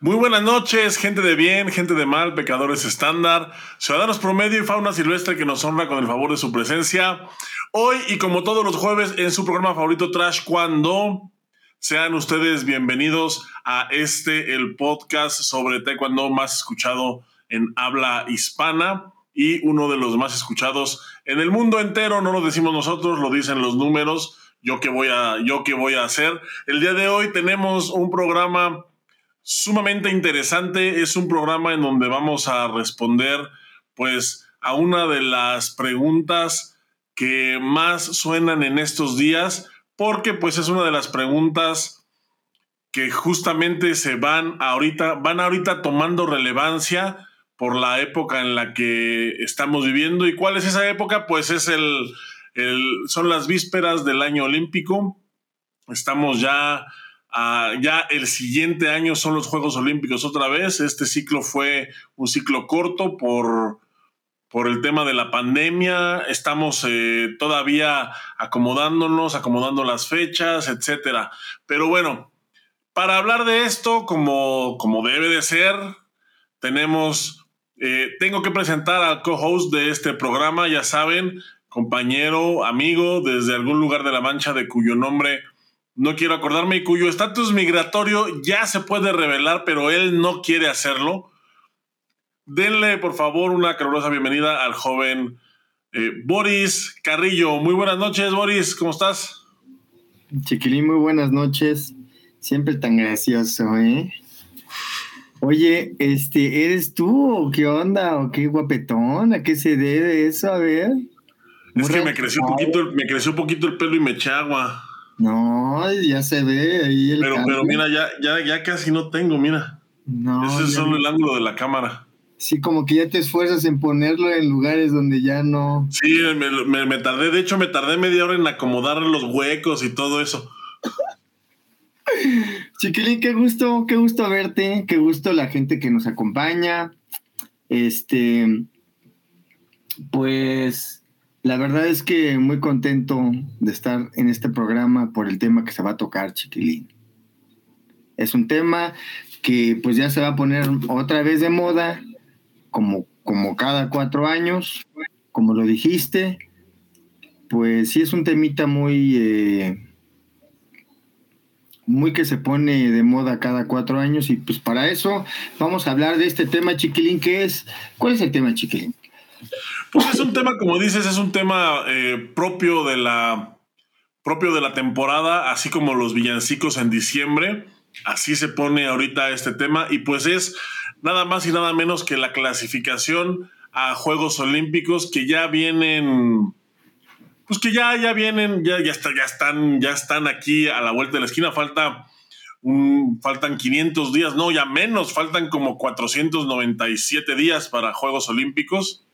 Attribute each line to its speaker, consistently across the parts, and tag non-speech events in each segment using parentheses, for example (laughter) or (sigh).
Speaker 1: Muy buenas noches, gente de bien, gente de mal, pecadores estándar, ciudadanos promedio y fauna silvestre que nos honra con el favor de su presencia. Hoy y como todos los jueves en su programa favorito Trash Cuando, sean ustedes bienvenidos a este, el podcast sobre taekwondo más escuchado en habla hispana y uno de los más escuchados en el mundo entero. No lo decimos nosotros, lo dicen los números. Yo qué voy a, yo qué voy a hacer. El día de hoy tenemos un programa sumamente interesante. Es un programa en donde vamos a responder, pues, a una de las preguntas que más suenan en estos días, porque, pues, es una de las preguntas que justamente se van ahorita, van ahorita tomando relevancia por la época en la que estamos viviendo. ¿Y cuál es esa época? Pues es el, el son las vísperas del año olímpico. Estamos ya Ah, ya el siguiente año son los Juegos Olímpicos otra vez. Este ciclo fue un ciclo corto por, por el tema de la pandemia. Estamos eh, todavía acomodándonos, acomodando las fechas, etcétera. Pero bueno, para hablar de esto, como, como debe de ser, tenemos, eh, tengo que presentar al co-host de este programa, ya saben, compañero, amigo, desde algún lugar de la mancha de cuyo nombre no quiero acordarme, y cuyo estatus migratorio ya se puede revelar, pero él no quiere hacerlo. Denle, por favor, una calurosa bienvenida al joven eh, Boris Carrillo. Muy buenas noches, Boris, ¿cómo estás?
Speaker 2: Chiquilín, muy buenas noches. Siempre tan gracioso, ¿eh? Oye, este, ¿eres tú o qué onda? ¿O qué guapetón? ¿A qué se debe eso? A ver.
Speaker 1: Es que me creció, un poquito, me creció un poquito el pelo y me eché agua.
Speaker 2: No, ya se ve ahí
Speaker 1: el. Pero, pero mira, ya, ya, ya casi no tengo, mira. No. Ese es solo el ángulo de la cámara.
Speaker 2: Sí, como que ya te esfuerzas en ponerlo en lugares donde ya no.
Speaker 1: Sí, me, me, tardé, de hecho, me tardé media hora en acomodar los huecos y todo eso.
Speaker 2: Chiquilín, qué gusto, qué gusto verte, qué gusto la gente que nos acompaña. Este, pues la verdad es que muy contento de estar en este programa por el tema que se va a tocar, chiquilín. Es un tema que pues ya se va a poner otra vez de moda, como, como cada cuatro años, como lo dijiste. Pues sí es un temita muy, eh, muy que se pone de moda cada cuatro años y pues para eso vamos a hablar de este tema, chiquilín, que es, ¿cuál es el tema, chiquilín?
Speaker 1: Pues es un tema, como dices, es un tema eh, propio de la propio de la temporada, así como los villancicos en diciembre. Así se pone ahorita este tema y pues es nada más y nada menos que la clasificación a Juegos Olímpicos que ya vienen pues que ya ya vienen ya ya, ya están ya están aquí a la vuelta de la esquina falta un, faltan 500 días, no, ya menos, faltan como 497 días para Juegos Olímpicos.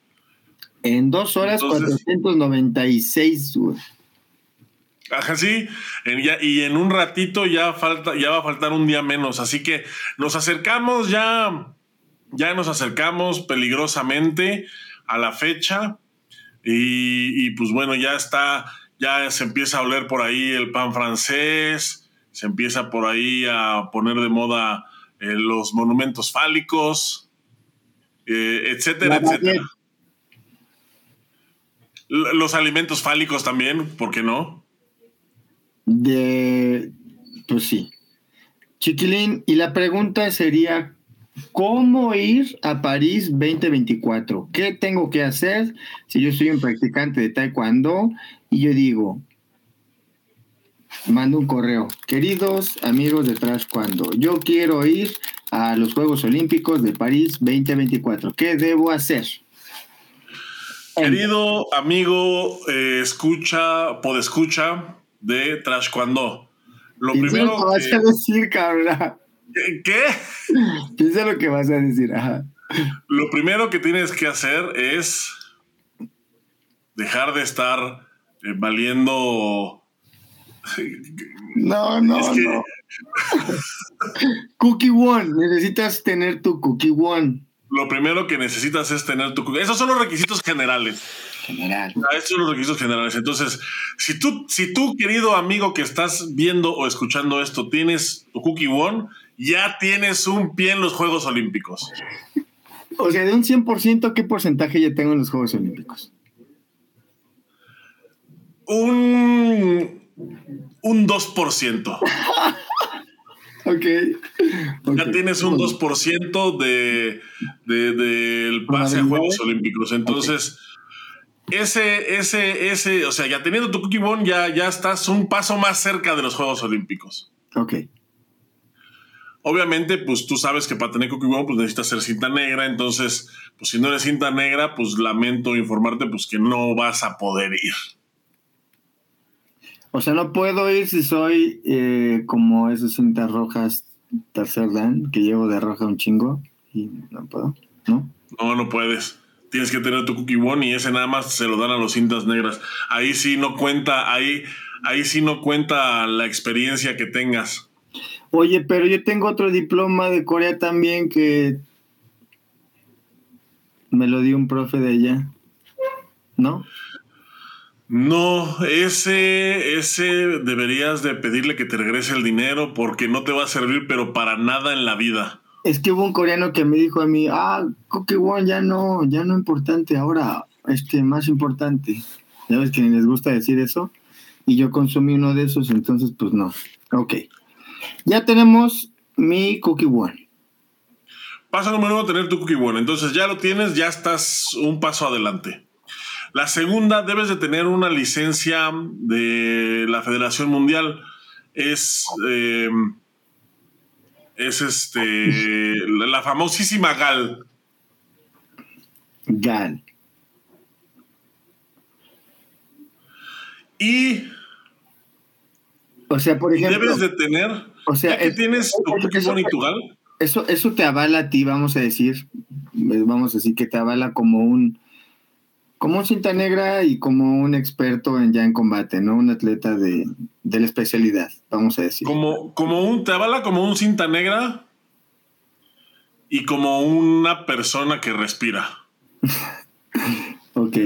Speaker 2: En dos horas, 496.
Speaker 1: Ajá, sí, y en un ratito ya falta, ya va a faltar un día menos. Así que nos acercamos ya, ya nos acercamos peligrosamente a la fecha. Y, pues bueno, ya está, ya se empieza a oler por ahí el pan francés, se empieza por ahí a poner de moda eh, los monumentos fálicos, eh, etcétera, etcétera. Los alimentos fálicos también, ¿por qué no?
Speaker 2: De, pues sí. Chiquilín, y la pregunta sería, ¿cómo ir a París 2024? ¿Qué tengo que hacer si yo soy un practicante de taekwondo y yo digo, mando un correo, queridos amigos de Trash yo quiero ir a los Juegos Olímpicos de París 2024, ¿qué debo hacer?
Speaker 1: Querido amigo, eh, escucha, podescucha de Trash Cuando.
Speaker 2: Lo primero lo que vas a decir, cabrón.
Speaker 1: ¿Qué?
Speaker 2: Piensa lo que vas a decir, ajá.
Speaker 1: Lo primero que tienes que hacer es dejar de estar eh, valiendo.
Speaker 2: No, no, no. cookie One, necesitas tener tu Cookie One
Speaker 1: lo primero que necesitas es tener tu... Esos son los requisitos generales.
Speaker 2: General.
Speaker 1: Ah, estos son los requisitos generales. Entonces, si tú, si tú, querido amigo que estás viendo o escuchando esto, tienes tu Cookie One, ya tienes un pie en los Juegos Olímpicos.
Speaker 2: O sea, de un 100%, ¿qué porcentaje ya tengo en los Juegos Olímpicos?
Speaker 1: Un, un 2%. (laughs)
Speaker 2: Okay. (laughs) ok.
Speaker 1: Ya tienes un 2% de, de, del pase a Juegos Olímpicos. Entonces, ese, ese, ese, o sea, ya teniendo tu Cookie One, ya, ya estás un paso más cerca de los Juegos Olímpicos.
Speaker 2: Ok.
Speaker 1: Obviamente, pues tú sabes que para tener Cookie One, pues necesitas ser cinta negra. Entonces, pues si no eres cinta negra, pues lamento informarte, pues que no vas a poder ir.
Speaker 2: O sea, no puedo ir si soy eh, como esas cintas rojas tercer dan, que llevo de roja un chingo. Y no puedo, ¿no?
Speaker 1: No, no puedes. Tienes que tener tu Cookie One y ese nada más se lo dan a los cintas negras. Ahí sí no cuenta, ahí, ahí sí no cuenta la experiencia que tengas.
Speaker 2: Oye, pero yo tengo otro diploma de Corea también que me lo dio un profe de allá. ¿No?
Speaker 1: No, ese, ese deberías de pedirle que te regrese el dinero porque no te va a servir, pero para nada en la vida.
Speaker 2: Es que hubo un coreano que me dijo a mí, ah, Cookie One ya no, ya no importante, ahora este más importante. Ya ves que ni les gusta decir eso. Y yo consumí uno de esos, entonces pues no. Ok. Ya tenemos mi Cookie One.
Speaker 1: Paso número uno, tener tu Cookie One. Entonces ya lo tienes, ya estás un paso adelante. La segunda, debes de tener una licencia de la Federación Mundial. Es, eh, es este, la, famosísima GAL.
Speaker 2: GAL.
Speaker 1: Y
Speaker 2: O sea, por ejemplo.
Speaker 1: debes de tener,
Speaker 2: o sea,
Speaker 1: que tienes tu
Speaker 2: eso-
Speaker 1: One y tu GAL,
Speaker 2: Eso, eso te avala a ti, vamos a decir, eh, vamos a decir que te avala como un, como un cinta negra y como un experto en ya en combate, ¿no? Un atleta de, de la especialidad, vamos a decir.
Speaker 1: como, como un, te avala como un cinta negra y como una persona que respira. (laughs)
Speaker 2: Ok,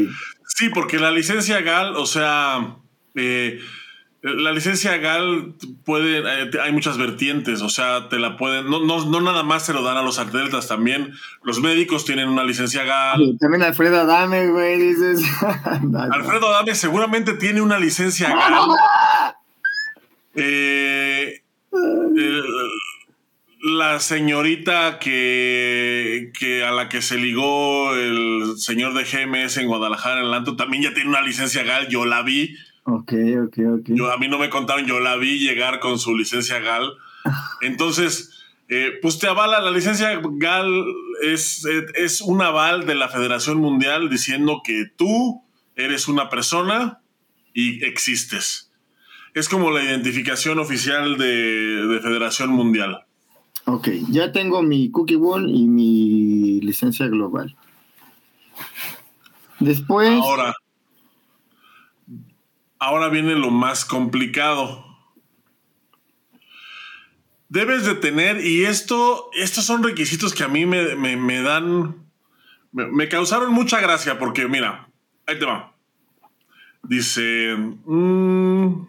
Speaker 1: Sí, porque la licencia GAL, o sea, eh, la licencia GAL puede, eh, hay muchas vertientes, o sea, te la pueden, no, no, no nada más se lo dan a los atletas, también los médicos tienen una licencia GAL.
Speaker 2: también Alfredo Adame, güey, dices. (laughs)
Speaker 1: Alfredo Adame seguramente tiene una licencia GAL. Eh, eh, la señorita que, que a la que se ligó el señor de GMS en Guadalajara, en el Lanto, también ya tiene una licencia GAL. Yo la vi.
Speaker 2: Ok, ok, ok.
Speaker 1: Yo, a mí no me contaron, yo la vi llegar con su licencia GAL. (laughs) Entonces, eh, pues te avala, la licencia GAL es, eh, es un aval de la Federación Mundial diciendo que tú eres una persona y existes. Es como la identificación oficial de, de Federación Mundial.
Speaker 2: Ok, ya tengo mi Cookie One y mi licencia global. Después,
Speaker 1: Ahora, ahora viene lo más complicado. Debes de tener, y esto, estos son requisitos que a mí me, me- me dan, me, causaron mucha gracia, porque mira, ahí te va. Dice, mm,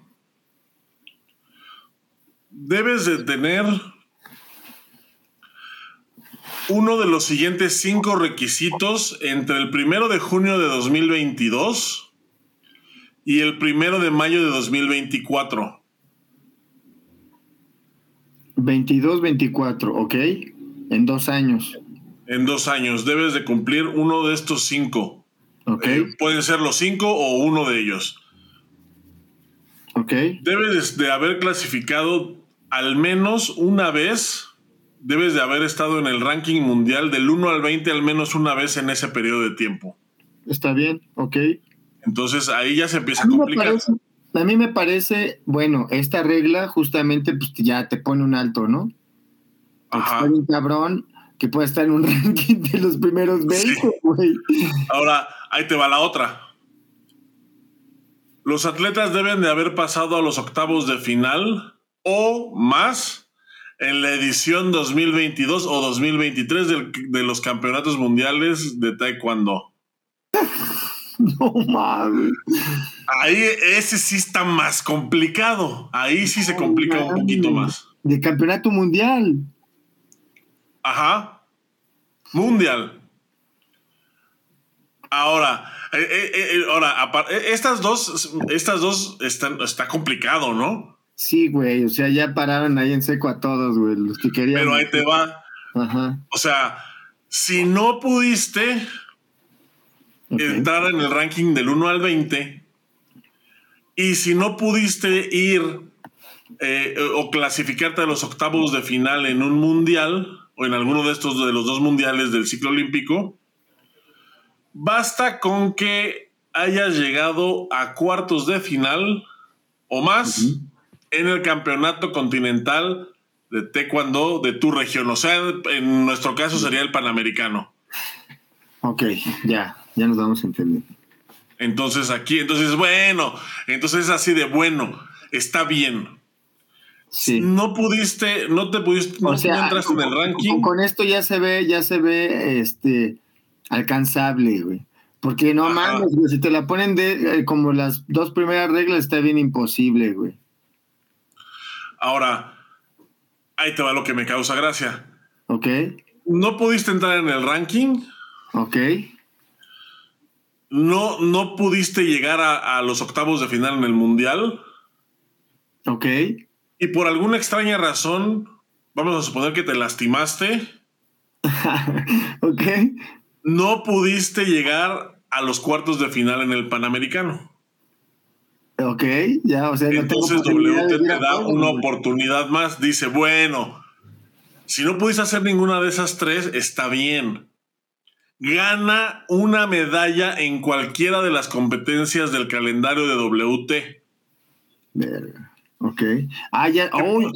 Speaker 1: debes de tener uno de los siguientes cinco requisitos entre el primero de junio de 2022 y el primero de mayo de 2024.
Speaker 2: 22, 24, ok, en dos años,
Speaker 1: En dos años debes de cumplir uno de estos cinco.
Speaker 2: ok,
Speaker 1: Eh, pueden ser los cinco o uno de ellos.
Speaker 2: ok,
Speaker 1: Debes de haber clasificado al menos una vez. Debes de haber estado en el ranking mundial del 1 al 20 al menos una vez en ese periodo de tiempo.
Speaker 2: está bien, ok.
Speaker 1: Entonces ahí ya se empieza
Speaker 2: A
Speaker 1: complicar.
Speaker 2: parece, a mí me parece, bueno, esta regla justamente pues, ya te pone un alto, ¿no?
Speaker 1: Ajá.
Speaker 2: bien cabrón que puede estar en un (laughs) ranking de los primeros 20, güey.
Speaker 1: Ahora, ahí te va la otra. Los atletas deben de haber pasado a los octavos de final o más en la edición 2022 o 2023 del- de los campeonatos mundiales de Taekwondo. (laughs) (laughs)
Speaker 2: No mames.
Speaker 1: Ahí ese sí está más complicado. Ahí sí se complica un poquito más.
Speaker 2: De campeonato mundial.
Speaker 1: Ajá. Mundial. Ahora, eh, eh, eh, ahora, estas dos, estas dos están, está complicado, ¿no?
Speaker 2: Sí, güey, o sea, ya pararon ahí en seco a todos, güey, los que querían.
Speaker 1: Pero ahí te va. Ajá. O sea, si no pudiste entrar en el ranking del 1 al 20, y si no pudiste ir o clasificarte a los octavos de final en un mundial, o en alguno de estos de los dos mundiales del ciclo olímpico, Basta con que hayas llegado a cuartos de final o más en el campeonato continental de taekwondo de tu región. O sea, en nuestro caso sería el panamericano.
Speaker 2: Ok, ya, ya nos vamos a entender.
Speaker 1: Entonces aquí, entonces, bueno, entonces es así de bueno, está bien. Sí. No pudiste, no te pudiste, no, entraste en el ranking.
Speaker 2: con, esto ya se ve, ya se ve, este, alcanzable, güey. Porque no mames, güey, si te la ponen de eh, como las dos primeras reglas, está bien imposible, güey.
Speaker 1: Ahora, ahí te va lo que me causa gracia.
Speaker 2: Ok.
Speaker 1: No pudiste entrar en el ranking.
Speaker 2: Ok.
Speaker 1: No, no pudiste llegar a, a los octavos de final en el mundial.
Speaker 2: Ok.
Speaker 1: Y por alguna extraña razón, vamos a suponer que te lastimaste. (laughs)
Speaker 2: ok
Speaker 1: no pudiste llegar a los cuartos de final en el Panamericano.
Speaker 2: Ok, ya, o sea,
Speaker 1: entonces WT te da una oportunidad más. Dice, bueno, si no pudiste hacer ninguna de esas tres, está bien. Gana una medalla en cualquiera de las competencias del calendario de WT.
Speaker 2: Verga. Ok. Ah, ya. Oh,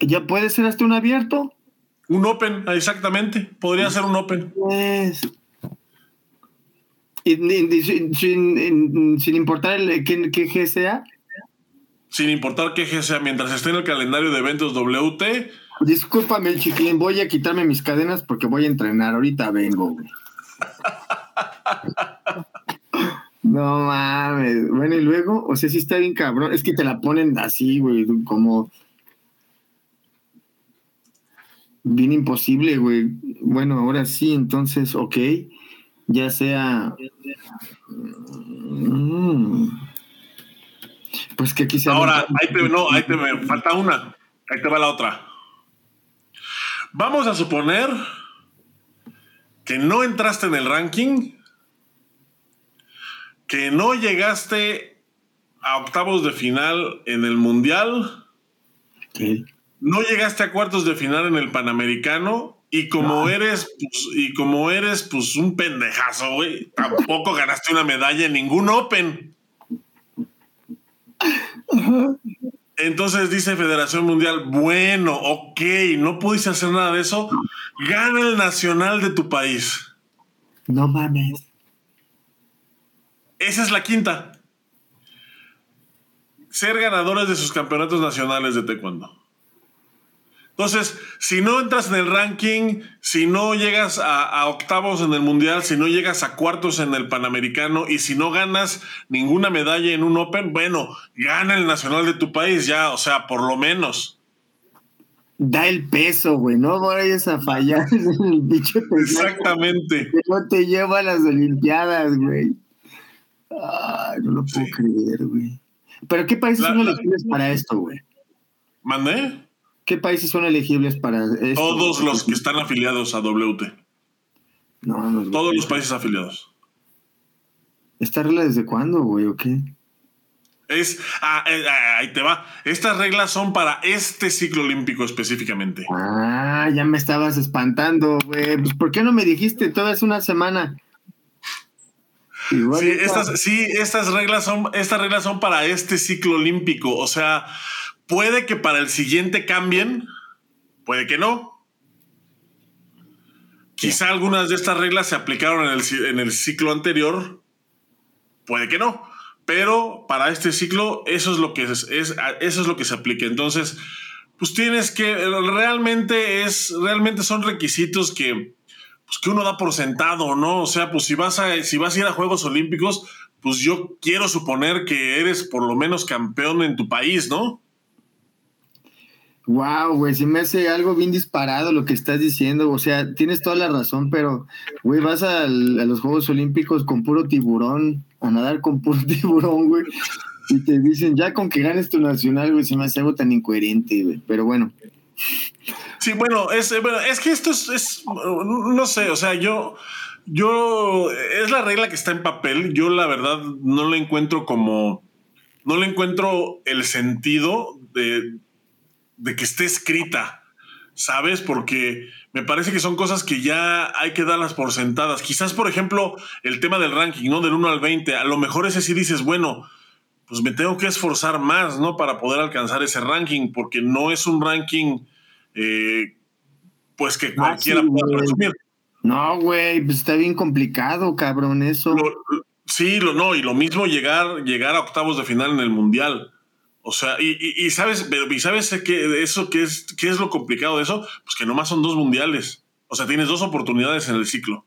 Speaker 2: ¿Ya puede ser hasta un abierto?
Speaker 1: Un Open, exactamente. Podría ser un Open.
Speaker 2: Pues, sin, importar el, qué, qué sea.
Speaker 1: Sin importar qué G sea, mientras esté en el calendario de eventos WT.
Speaker 2: Discúlpame, chiquilín, voy a quitarme mis cadenas porque voy a entrenar. Ahorita vengo, No mames. Bueno, y luego, o sea, sí está bien cabrón. Es que te la ponen así, güey, como bien imposible, güey. Bueno, ahora sí, entonces, ok, ya sea... Mm, pues que quizá...
Speaker 1: Ahora, ahí te, no, ahí te me falta una, ahí te va la otra. Vamos a suponer que no entraste en el ranking, que no llegaste a octavos de final en el mundial. No llegaste a cuartos de final en el Panamericano y como eres, pues, y como eres, pues un pendejazo, güey, tampoco (laughs) ganaste una medalla en ningún Open. (laughs) Entonces dice Federación Mundial, bueno, ok, no pudiste hacer nada de eso, gana el nacional de tu país.
Speaker 2: No mames.
Speaker 1: Esa es la quinta. Ser ganadores de sus campeonatos nacionales de taekwondo. Entonces, si no entras en el ranking, si no llegas a, octavos en el mundial, si no llegas a cuartos en el panamericano y si no ganas ninguna medalla en un Open, bueno, gana el nacional de tu país ya, o sea, por lo menos.
Speaker 2: Da el peso, güey, no vayas a fallar el bicho
Speaker 1: Exactamente.
Speaker 2: Que no te lleva a las Olimpiadas, güey. Ay, no lo puedo creer, güey. Pero ¿qué países son elegibles para esto, güey?
Speaker 1: ¿Mandé?
Speaker 2: ¿Qué países son elegibles para esto?
Speaker 1: Todos los que están afiliados a WT. No, Todos los países afiliados.
Speaker 2: ¿Esta regla desde cuándo, güey, o qué?
Speaker 1: Es, ah, eh, ah, ahí te va. Estas reglas son para este ciclo olímpico específicamente.
Speaker 2: Ah, ya me estabas espantando, güey. Pues, ¿por qué no me dijiste toda es una semana?
Speaker 1: sí, estas, sí, estas reglas son, estas reglas son para este ciclo olímpico. O sea, Puede que para el siguiente cambien, puede que no. Quizá algunas de estas reglas se aplicaron en el, en el ciclo anterior, puede que no. Pero para este ciclo, eso es lo que es, eso es lo que se aplica. Entonces, pues tienes que realmente es realmente son requisitos que pues, que uno da por sentado, ¿no? O sea, pues si vas a, si vas a ir a Juegos Olímpicos, pues yo quiero suponer que eres por lo menos campeón en tu país, ¿no?
Speaker 2: Wow, güey, si me hace algo bien disparado lo que estás diciendo. O sea, tienes toda la razón, pero, güey, vas a los Juegos Olímpicos con puro tiburón, a nadar con puro (laughs) tiburón, güey. Y te dicen, ya con que ganes tu nacional, güey, se me hace algo tan incoherente, güey. Pero bueno.
Speaker 1: Sí, bueno, es, bueno, es que esto es, es, no sé, o sea, yo, yo, es la regla que está en papel. Yo, la verdad, no le encuentro como, no le encuentro el sentido de de que esté escrita, ¿sabes? Porque me parece que son cosas que ya hay que darlas por sentadas. Quizás, por ejemplo, el tema del ranking, ¿no? Del 1 al 20, a lo mejor ese sí dices, bueno, pues me tengo que esforzar más, ¿no? Para poder alcanzar ese ranking, porque no es un ranking, eh, pues que cualquiera pueda presumir.
Speaker 2: No, güey, pues está bien complicado, cabrón, eso.
Speaker 1: sí, lo, no, y lo mismo llegar, llegar a octavos de final en el Mundial. O sea, y, sabes, pero y sabes que eso qué es, qué es lo complicado de eso, pues que nomás son dos mundiales. O sea, tienes dos oportunidades en el ciclo.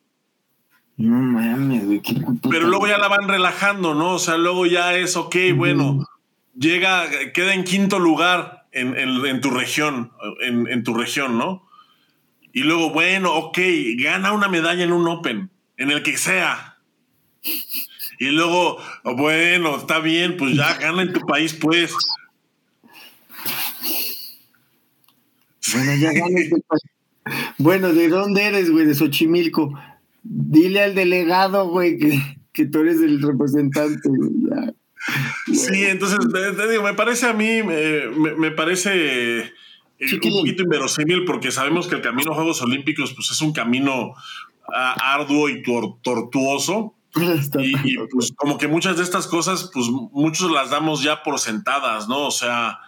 Speaker 2: No mames, güey.
Speaker 1: Pero luego ya la van relajando, ¿no? O sea, luego ya es, ok, bueno, llega, queda en quinto lugar en, en, tu región, en, en, tu región, ¿no? Y luego, bueno, ok, gana una medalla en un Open, en el que sea. Y luego, bueno, está bien, pues ya gana en tu país, pues.
Speaker 2: Bueno, ya gana en tu país. Bueno, ¿de dónde eres, güey? De Xochimilco. Dile al delegado, güey, que, que tú eres el representante.
Speaker 1: Sí, entonces, te digo, me parece a mí, me, me, parece eh, un poquito inverosímil porque sabemos que el camino a Juegos Olímpicos pues, es un camino ah, arduo y tortuoso. (laughs) Y, pues como que muchas de estas cosas, pues muchos las damos ya por sentadas, ¿no? O sea,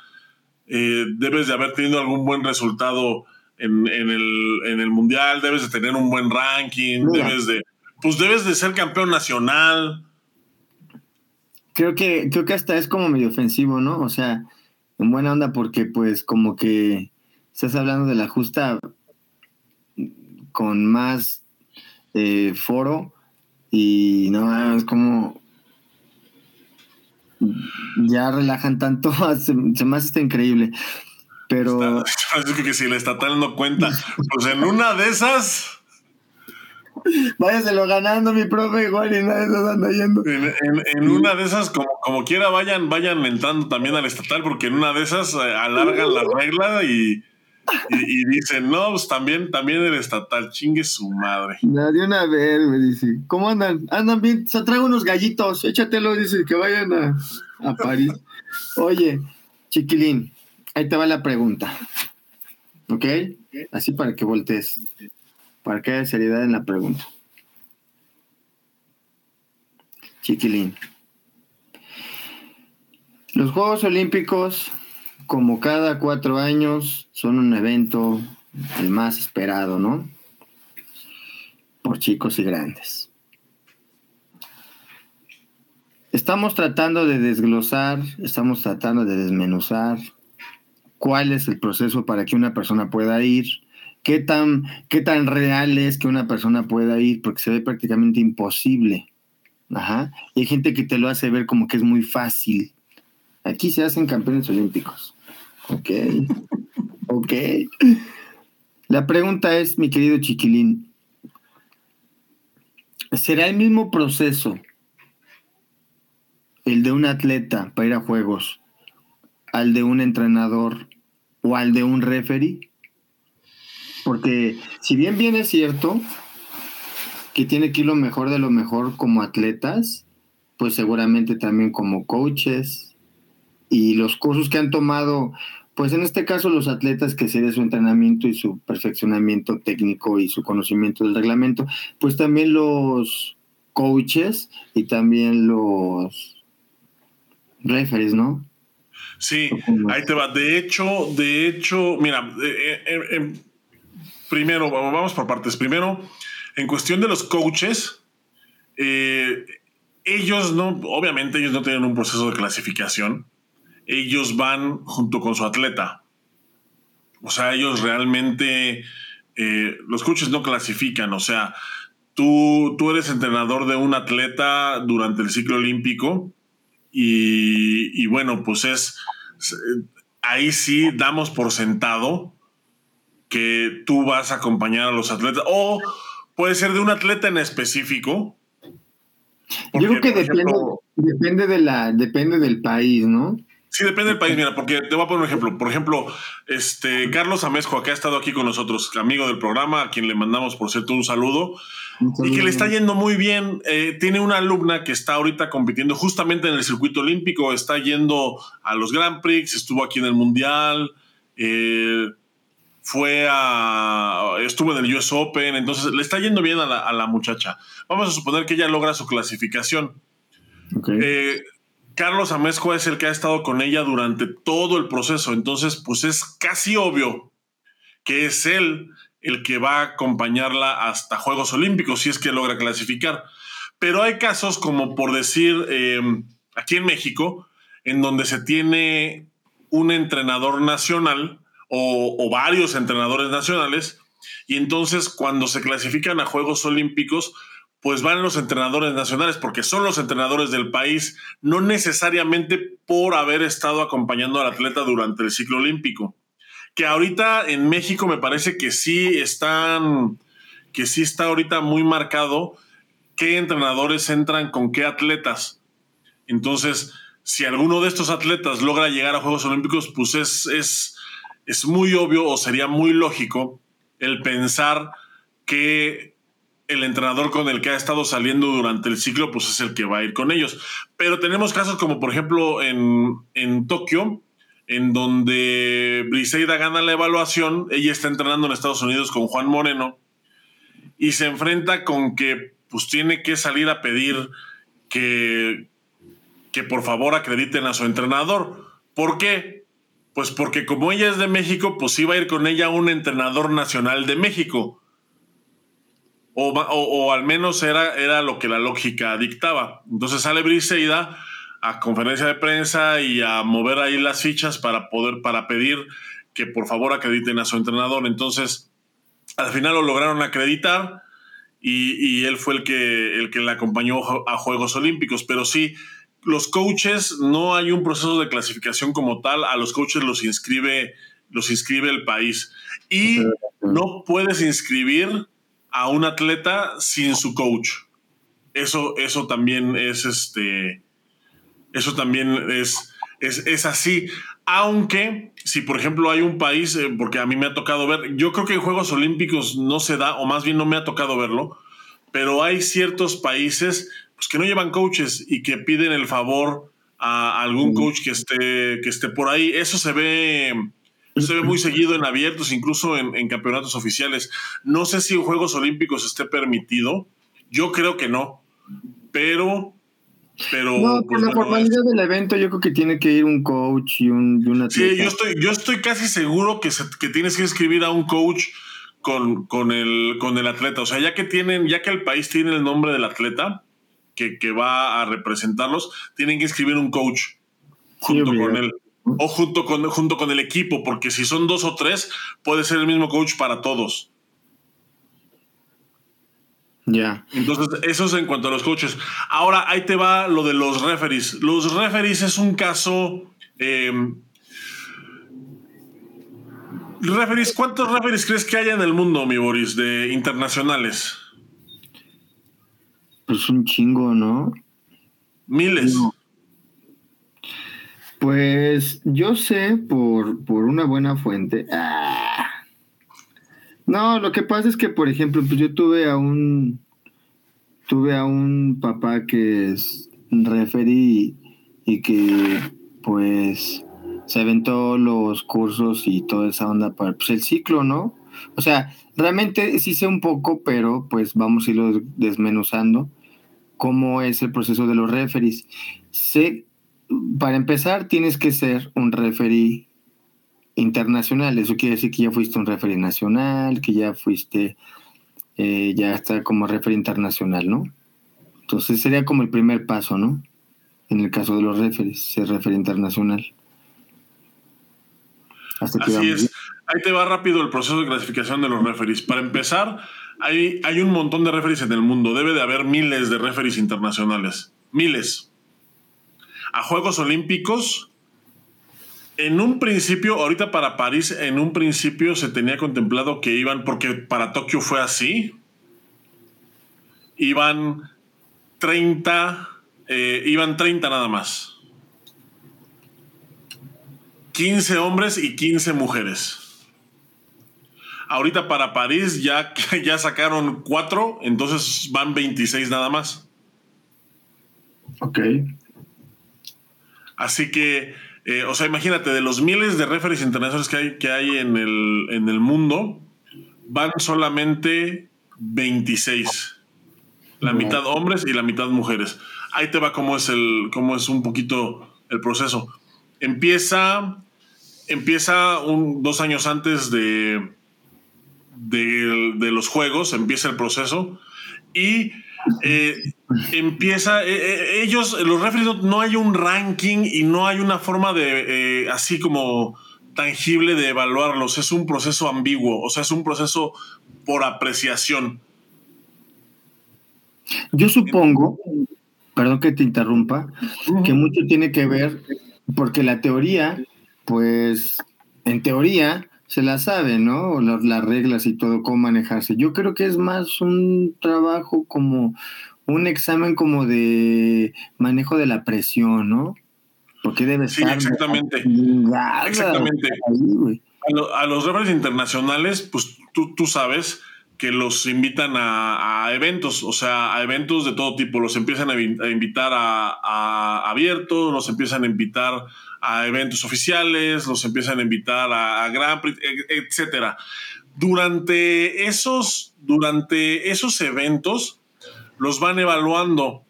Speaker 1: eh, debes de haber tenido algún buen resultado en, el, mundial, debes de tener un buen ranking, debes de, pues debes de ser campeón nacional.
Speaker 2: Creo que, creo que hasta es como medio ofensivo, ¿no? O sea, en buena onda porque pues como que estás hablando de la justa con más eh, foro y no, es como. Ya relajan tanto, (laughs) se, me hace increíble. Pero.
Speaker 1: Está, (laughs) que si el estatal no cuenta, pues en una de esas.
Speaker 2: Váyaselo ganando, mi profe, igual y nada de esas anda yendo.
Speaker 1: En, una de esas, como, como quiera, vayan, vayan entrando también al estatal, porque en una de esas eh, alargan la regla y y, dicen, no, pues también, también el estatal, chingue su madre.
Speaker 2: Nadie una vez, me dice, ¿cómo andan? Andan bien, se traigo unos gallitos, échatelo, dice, que vayan a, a París. Oye, chiquilín, ahí te va la pregunta. ¿Ok? Así para que voltees. Para que haya seriedad en la pregunta. Chiquilín. Los Juegos Olímpicos como cada cuatro años, son un evento el más esperado, ¿no? Por chicos y grandes. Estamos tratando de desglosar, estamos tratando de desmenuzar cuál es el proceso para que una persona pueda ir, qué tan, qué tan real es que una persona pueda ir, porque se ve prácticamente imposible. Ajá. Y hay gente que te lo hace ver como que es muy fácil. Aquí se hacen campeones olímpicos. Ok. Ok. La pregunta es, mi querido chiquilín, ¿será el mismo proceso el de un atleta para ir a juegos al de un entrenador o al de un referee? Porque si bien bien es cierto que tiene que ir lo mejor de lo mejor como atletas, pues seguramente también como coaches y los cursos que han tomado pues en este caso los atletas que sería su entrenamiento y su perfeccionamiento técnico y su conocimiento del reglamento, pues también los coaches y también los referees, ¿no?
Speaker 1: Sí, ahí te va. De hecho, de hecho, mira, eh, eh, eh, primero, vamos por partes. Primero, en cuestión de los coaches, ellos no, obviamente ellos no tienen un proceso de clasificación ellos van junto con su atleta. O sea, ellos realmente eh, los coaches no clasifican, o sea, tú, tú eres entrenador de un atleta durante el ciclo olímpico y, y bueno, pues es, ahí sí damos por sentado que tú vas a acompañar a los atletas o puede ser de un atleta en específico.
Speaker 2: Yo creo que depende, depende, de la, depende del país, ¿no?
Speaker 1: Sí, depende del país, mira, porque te voy a poner un ejemplo. Por ejemplo, este Carlos Amezco, que ha estado aquí con nosotros, amigo del programa, a quien le mandamos, por cierto, un saludo, y que le está yendo muy bien. Eh, tiene una alumna que está ahorita compitiendo justamente en el circuito olímpico, está yendo a los Grand Prix, estuvo aquí en el Mundial, eh, fue a. estuvo en el US Open, entonces le está yendo bien a la, muchacha. Vamos a suponer que ella logra su clasificación. Eh, Carlos Amezco es el que ha estado con ella durante todo el proceso, entonces pues es casi obvio que es él el que va a acompañarla hasta Juegos Olímpicos si es que logra clasificar. Pero hay casos como por decir eh, aquí en México, en donde se tiene un entrenador nacional o, o varios entrenadores nacionales, y entonces cuando se clasifican a Juegos Olímpicos, pues van los entrenadores nacionales, porque son los entrenadores del país, no necesariamente por haber estado acompañando al atleta durante el ciclo olímpico. Que ahorita en México me parece que sí están, que sí está ahorita muy marcado qué entrenadores entran con qué atletas. Entonces, si alguno de estos atletas logra llegar a Juegos Olímpicos, pues es, es, es muy obvio o sería muy lógico el pensar que el entrenador con el que ha estado saliendo durante el ciclo, pues es el que va a ir con ellos. Pero tenemos casos como por ejemplo en, en Tokio, en donde Briseida gana la evaluación, ella está entrenando en Estados Unidos con Juan Moreno y se enfrenta con que pues tiene que salir a pedir que, que por favor acrediten a su entrenador. ¿Por qué? Pues porque como ella es de México, pues iba a ir con ella un entrenador nacional de México o, al menos era, era lo que la lógica dictaba. Entonces sale Briseida a conferencia de prensa y a mover ahí las fichas para poder, para pedir que por favor acrediten a su entrenador. Entonces, al final lo lograron acreditar y, él fue el que, el que le acompañó a Juegos Olímpicos. Pero sí, los coaches, no hay un proceso de clasificación como tal, a los coaches los inscribe, los inscribe el país. Y no puedes inscribir a un atleta sin su coach. Eso, eso también es este. Eso también es, es, así. Aunque, si por ejemplo hay un país, eh, porque a mí me ha tocado ver, yo creo que en Juegos Olímpicos no se da, o más bien no me ha tocado verlo, pero hay ciertos países pues, que no llevan coaches y que piden el favor a algún coach que esté, que esté por ahí. Eso se ve se ve muy seguido en abiertos, incluso en, campeonatos oficiales. No sé si en Juegos Olímpicos esté permitido. Yo creo que no. Pero pero
Speaker 2: no, por pues, la formalidad del evento yo creo que tiene que ir un coach y un, y
Speaker 1: Sí, yo estoy, yo estoy casi seguro que, que tienes que escribir a un coach con, con, el, con el atleta. O sea, ya que tienen, ya que el país tiene el nombre del atleta que, que va a representarlos, tienen que escribir un coach junto con él o junto con, junto con el equipo, porque si son dos o tres, puede ser el mismo coach para todos.
Speaker 2: Ya.
Speaker 1: Entonces, eso es en cuanto a los coaches. Ahora, ahí te va lo de los referees. Los referees es un caso. Eh, referees, ¿cuántos referees crees que haya en el mundo, mi Boris, de internacionales?
Speaker 2: Pues un chingo, ¿no?
Speaker 1: Miles.
Speaker 2: Pues yo sé por, por una buena fuente. Ah. No, lo que pasa es que, por ejemplo, pues yo tuve a un tuve a un papá que es referí y que pues se aventó los cursos y toda esa onda para pues, el ciclo, ¿no? O sea, realmente sí sé un poco, pero pues vamos a irlo desmenuzando cómo es el proceso de los referees. Sé para empezar, tienes que ser un referee internacional. Eso quiere decir que ya fuiste un referee nacional, que ya fuiste, eh, ya está como referee internacional, ¿no? Entonces sería como el primer paso, ¿no? En el caso de los referees, ser referee internacional.
Speaker 1: Así es. ahí te va rápido el proceso de clasificación de los referees. Para empezar, hay, hay un montón de referees en el mundo. Debe de haber miles de referees internacionales. Miles. A Juegos Olímpicos, en un principio, ahorita para París, en un principio se tenía contemplado que iban, porque para Tokio fue así, iban 30, eh, iban 30 nada más. 15 hombres y 15 mujeres. Ahorita para París ya, (laughs) ya sacaron 4, entonces van 26 nada más.
Speaker 2: Ok.
Speaker 1: Así que, eh, o sea, imagínate, de los miles de referees internacionales que hay, que hay en, el, en el mundo, van solamente 26. La mitad hombres y la mitad mujeres. Ahí te va cómo es el, cómo es un poquito el proceso. Empieza, empieza un, dos años antes de, de, los juegos, empieza el proceso y eh, empieza, eh, eh, ellos, los referees, no, hay un ranking y no hay una forma de, así como tangible de evaluarlos, es un proceso ambiguo, o sea, es un proceso por apreciación.
Speaker 2: Yo supongo, perdón que te interrumpa, que mucho tiene que ver, porque la teoría, pues, en teoría, se la sabe, ¿no? Las, las, reglas y todo, cómo manejarse. Yo creo que es más un trabajo como un examen como de manejo de la presión, ¿no? Porque debe
Speaker 1: sí, Exactamente. exactamente. a, los referees internacionales, pues tú, tú sabes que los invitan a, eventos, o sea, a eventos de todo tipo. Los empiezan a, invitar a, abiertos, los empiezan a invitar a eventos oficiales, los empiezan a invitar a, Grand Prix, e, etcétera. Durante esos, durante esos eventos los van evaluando,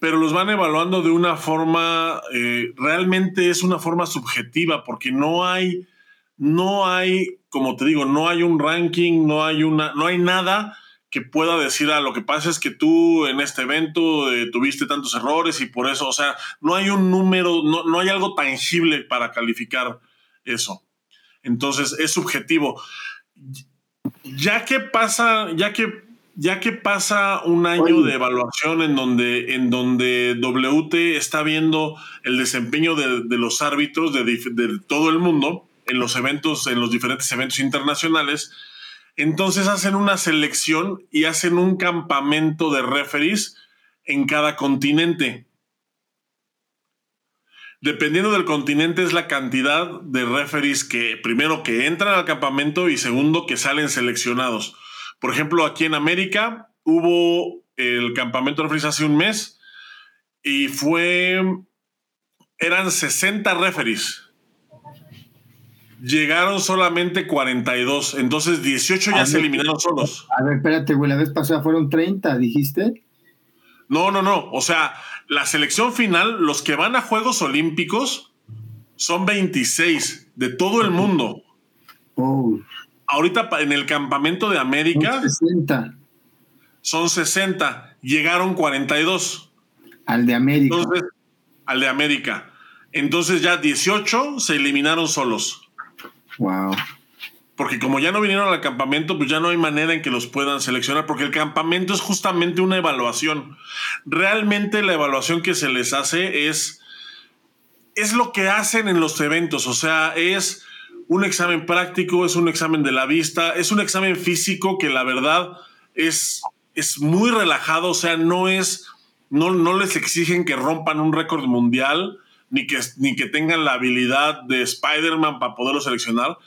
Speaker 1: pero los van evaluando de una forma, eh, realmente es una forma subjetiva, porque no hay, no hay como te digo, no hay un ranking, no hay una, no hay nada que pueda decir, ah, lo que pasa es que tú en este evento eh, tuviste tantos errores y por eso, o sea, no hay un número, no, no hay algo tangible para calificar eso. Entonces, es subjetivo. Ya que pasa, ya que ya que pasa un año de evaluación en donde, en donde WT está viendo el desempeño de, los árbitros de, de, todo el mundo, en los eventos, en los diferentes eventos internacionales. Entonces hacen una selección y hacen un campamento de referees en cada continente. Dependiendo del continente es la cantidad de referees que primero que entran al campamento y segundo que salen seleccionados. Por ejemplo, aquí en América hubo el campamento de referees hace un mes y fue eran 60 referees Llegaron solamente 42, entonces 18 ya se eliminaron solos.
Speaker 2: A ver, espérate, güey, la vez pasada fueron 30, dijiste.
Speaker 1: No, no, no. O sea, la selección final, los que van a Juegos Olímpicos, son 26 de todo el mundo. Oh. Ahorita en el campamento de América. Son 60. Son 60. Llegaron 42.
Speaker 2: Al de América.
Speaker 1: Entonces, al de América. Entonces ya 18 se eliminaron solos.
Speaker 2: Wow.
Speaker 1: Porque como ya no vinieron al campamento, pues ya no hay manera en que los puedan seleccionar, porque el campamento es justamente una evaluación. Realmente la evaluación que se les hace es, es lo que hacen en los eventos, o sea, es un examen práctico, es un examen de la vista, es un examen físico que la verdad es, es muy relajado, o sea, no es, no, no les exigen que rompan un récord mundial ni que, ni que tengan la habilidad de Spider-Man para poderlo seleccionar,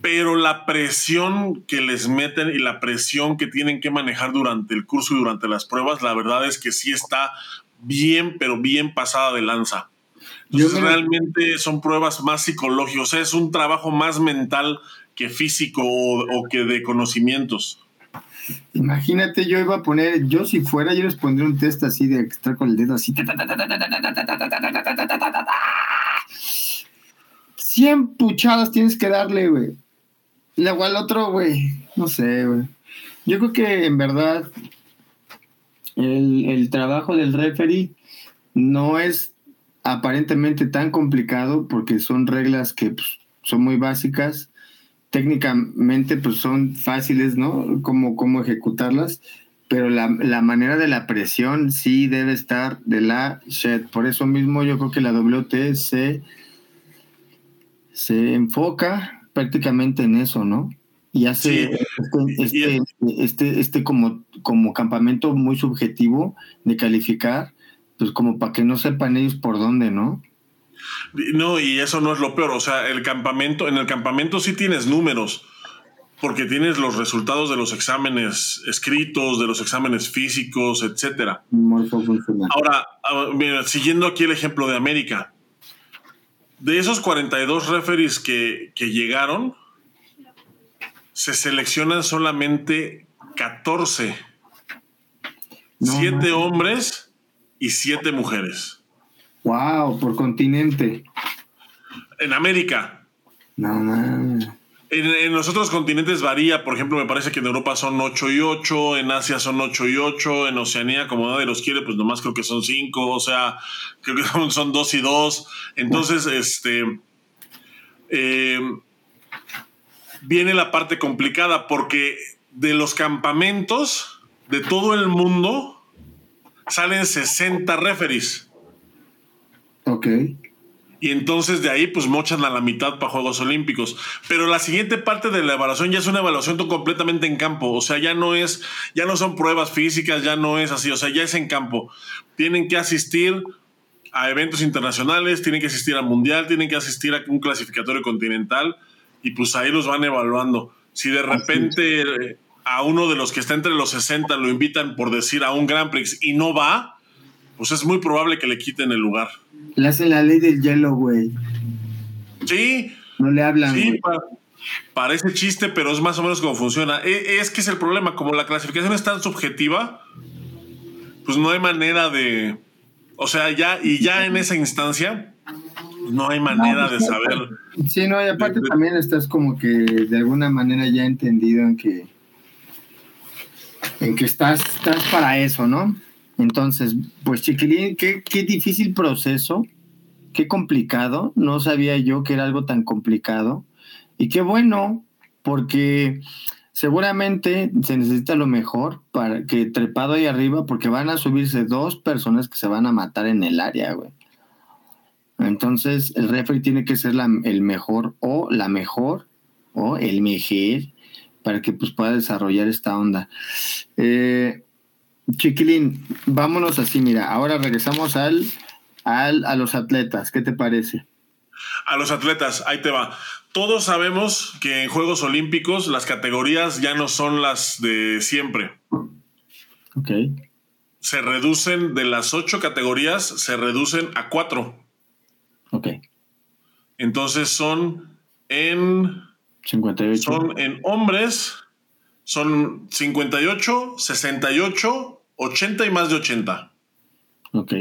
Speaker 1: pero la presión que les meten y la presión que tienen que manejar durante el curso y durante las pruebas, la verdad es que sí está bien, pero bien pasada de lanza. Entonces, realmente son pruebas más psicológicas, o sea, es un trabajo más mental que físico o que de conocimientos.
Speaker 2: Imagínate, yo iba a poner, yo si fuera, yo les pondría un test así de estar con el dedo así. 100 puchadas tienes que darle, güey. Luego al otro, güey. No sé, güey. Yo creo que en verdad el, el trabajo del referee no es aparentemente tan complicado porque son reglas que pues, son muy básicas técnicamente pues son fáciles, ¿no? Cómo, cómo ejecutarlas, pero la, manera de la presión sí debe estar de la shed. Por eso mismo yo creo que la WT se, se enfoca prácticamente en eso, ¿no? Y hace este, este, este, este, como, como campamento muy subjetivo de calificar, pues como para que no sepan ellos por dónde, ¿no?
Speaker 1: No, y eso no es lo peor. O sea, el campamento, en el campamento sí tienes números, porque tienes los resultados de los exámenes escritos, de los exámenes físicos, etcétera. Ahora, mira, siguiendo aquí el ejemplo de América. De esos 42 referees que, que llegaron, se seleccionan solamente 14. siete hombres y siete mujeres.
Speaker 2: Wow, por continente.
Speaker 1: En América.
Speaker 2: No, no.
Speaker 1: En, los otros continentes varía, por ejemplo, me parece que en Europa son 8 y 8, en Asia son 8 y 8, en Oceanía, como nadie los quiere, pues nomás creo que son 5, o sea, creo que (laughs) son, son 2 y 2. Entonces, este. Eh, viene la parte complicada porque de los campamentos de todo el mundo salen 60 referees.
Speaker 2: Ok.
Speaker 1: Y entonces de ahí pues mochan a la mitad para Juegos Olímpicos. Pero la siguiente parte de la evaluación ya es una evaluación completamente en campo. O sea, ya no es, ya no son pruebas físicas, ya no es así. O sea, ya es en campo. Tienen que asistir a eventos internacionales, tienen que asistir al mundial, tienen que asistir a un clasificatorio continental y pues ahí los van evaluando. Si de repente eh, a uno de los que está entre los 60 lo invitan por decir a un Grand Prix y no va, pues es muy probable que le quiten el lugar.
Speaker 2: Le hacen la ley del hielo, güey.
Speaker 1: Sí.
Speaker 2: No le hablan. Sí,
Speaker 1: parece chiste, pero es más o menos como funciona. E, es que es el problema, como la clasificación es tan subjetiva, pues no hay manera de... O sea, ya, y ya en esa instancia, no hay manera de saber.
Speaker 2: Sí, no, y aparte también estás como que de alguna manera ya entendido en que en que estás, estás para eso, ¿no? Entonces, pues chiquilín, qué, qué difícil proceso, qué complicado, no sabía yo que era algo tan complicado y qué bueno, porque seguramente se necesita lo mejor para que trepado ahí arriba, porque van a subirse dos personas que se van a matar en el área, güey. Entonces, el referee tiene que ser el mejor o la mejor o el mejor para que pues, pueda desarrollar esta onda. Eh, Chiquilín, vámonos así, mira. Ahora regresamos al, al, a los atletas. ¿Qué te parece?
Speaker 1: A los atletas, ahí te va. Todos sabemos que en Juegos Olímpicos las categorías ya no son las de siempre.
Speaker 2: Ok.
Speaker 1: Se reducen de las ocho categorías, se reducen a cuatro.
Speaker 2: Ok.
Speaker 1: Entonces son en.
Speaker 2: 58.
Speaker 1: Son en hombres, son 58, 68, 80 y más de 80.
Speaker 2: Ok.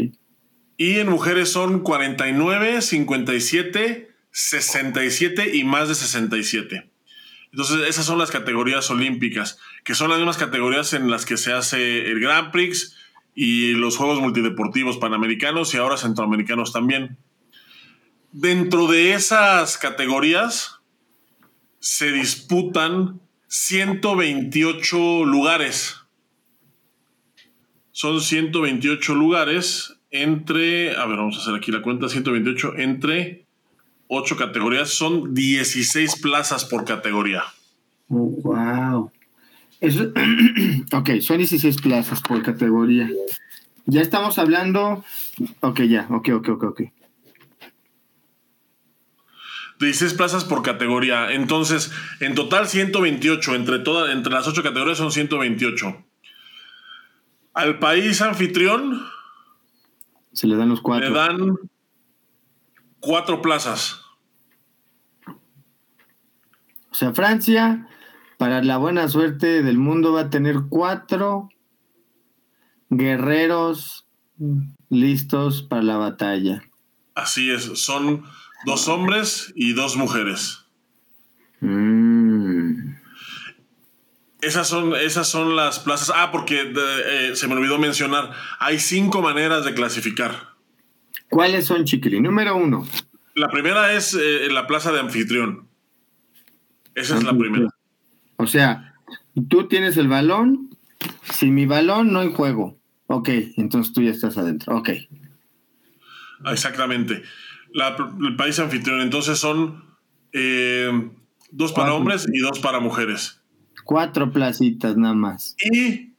Speaker 1: Y en mujeres son 49, 57, 67 y más de 67. Entonces, esas son las categorías olímpicas, que son las mismas categorías en las que se hace el Grand Prix y los Juegos Multideportivos Panamericanos y ahora Centroamericanos también. Dentro de esas categorías se disputan 128 lugares. Son 128 lugares entre, a ver, vamos a hacer aquí la cuenta, 128 entre 8 categorías, son 16 plazas por categoría.
Speaker 2: wow. (clears throat) ok, son 16 plazas por categoría. Ya estamos hablando, ok, ya, ok, ok, ok, ok.
Speaker 1: 16 plazas por categoría. Entonces, en total 128. Entre, todas, entre las 8 categorías son 128. Al país anfitrión.
Speaker 2: Se le dan los cuatro.
Speaker 1: Le dan cuatro plazas.
Speaker 2: O sea, Francia, para la buena suerte del mundo, va a tener cuatro guerreros listos para la batalla.
Speaker 1: Así es, son Dos hombres y dos mujeres.
Speaker 2: Mm.
Speaker 1: Esas son, esas son las plazas. Ah, porque eh, se me olvidó mencionar. Hay cinco maneras de clasificar.
Speaker 2: ¿Cuáles son, Chiquili? Número uno.
Speaker 1: La primera es eh, la plaza de anfitrión. Esa es la primera.
Speaker 2: O sea, tú tienes el balón, sin mi balón no hay juego. Ok, entonces tú ya estás adentro. Ok.
Speaker 1: Exactamente. el país anfitrión, entonces son eh, dos para hombres y dos para mujeres.
Speaker 2: Cuatro placitas nada más.
Speaker 1: Y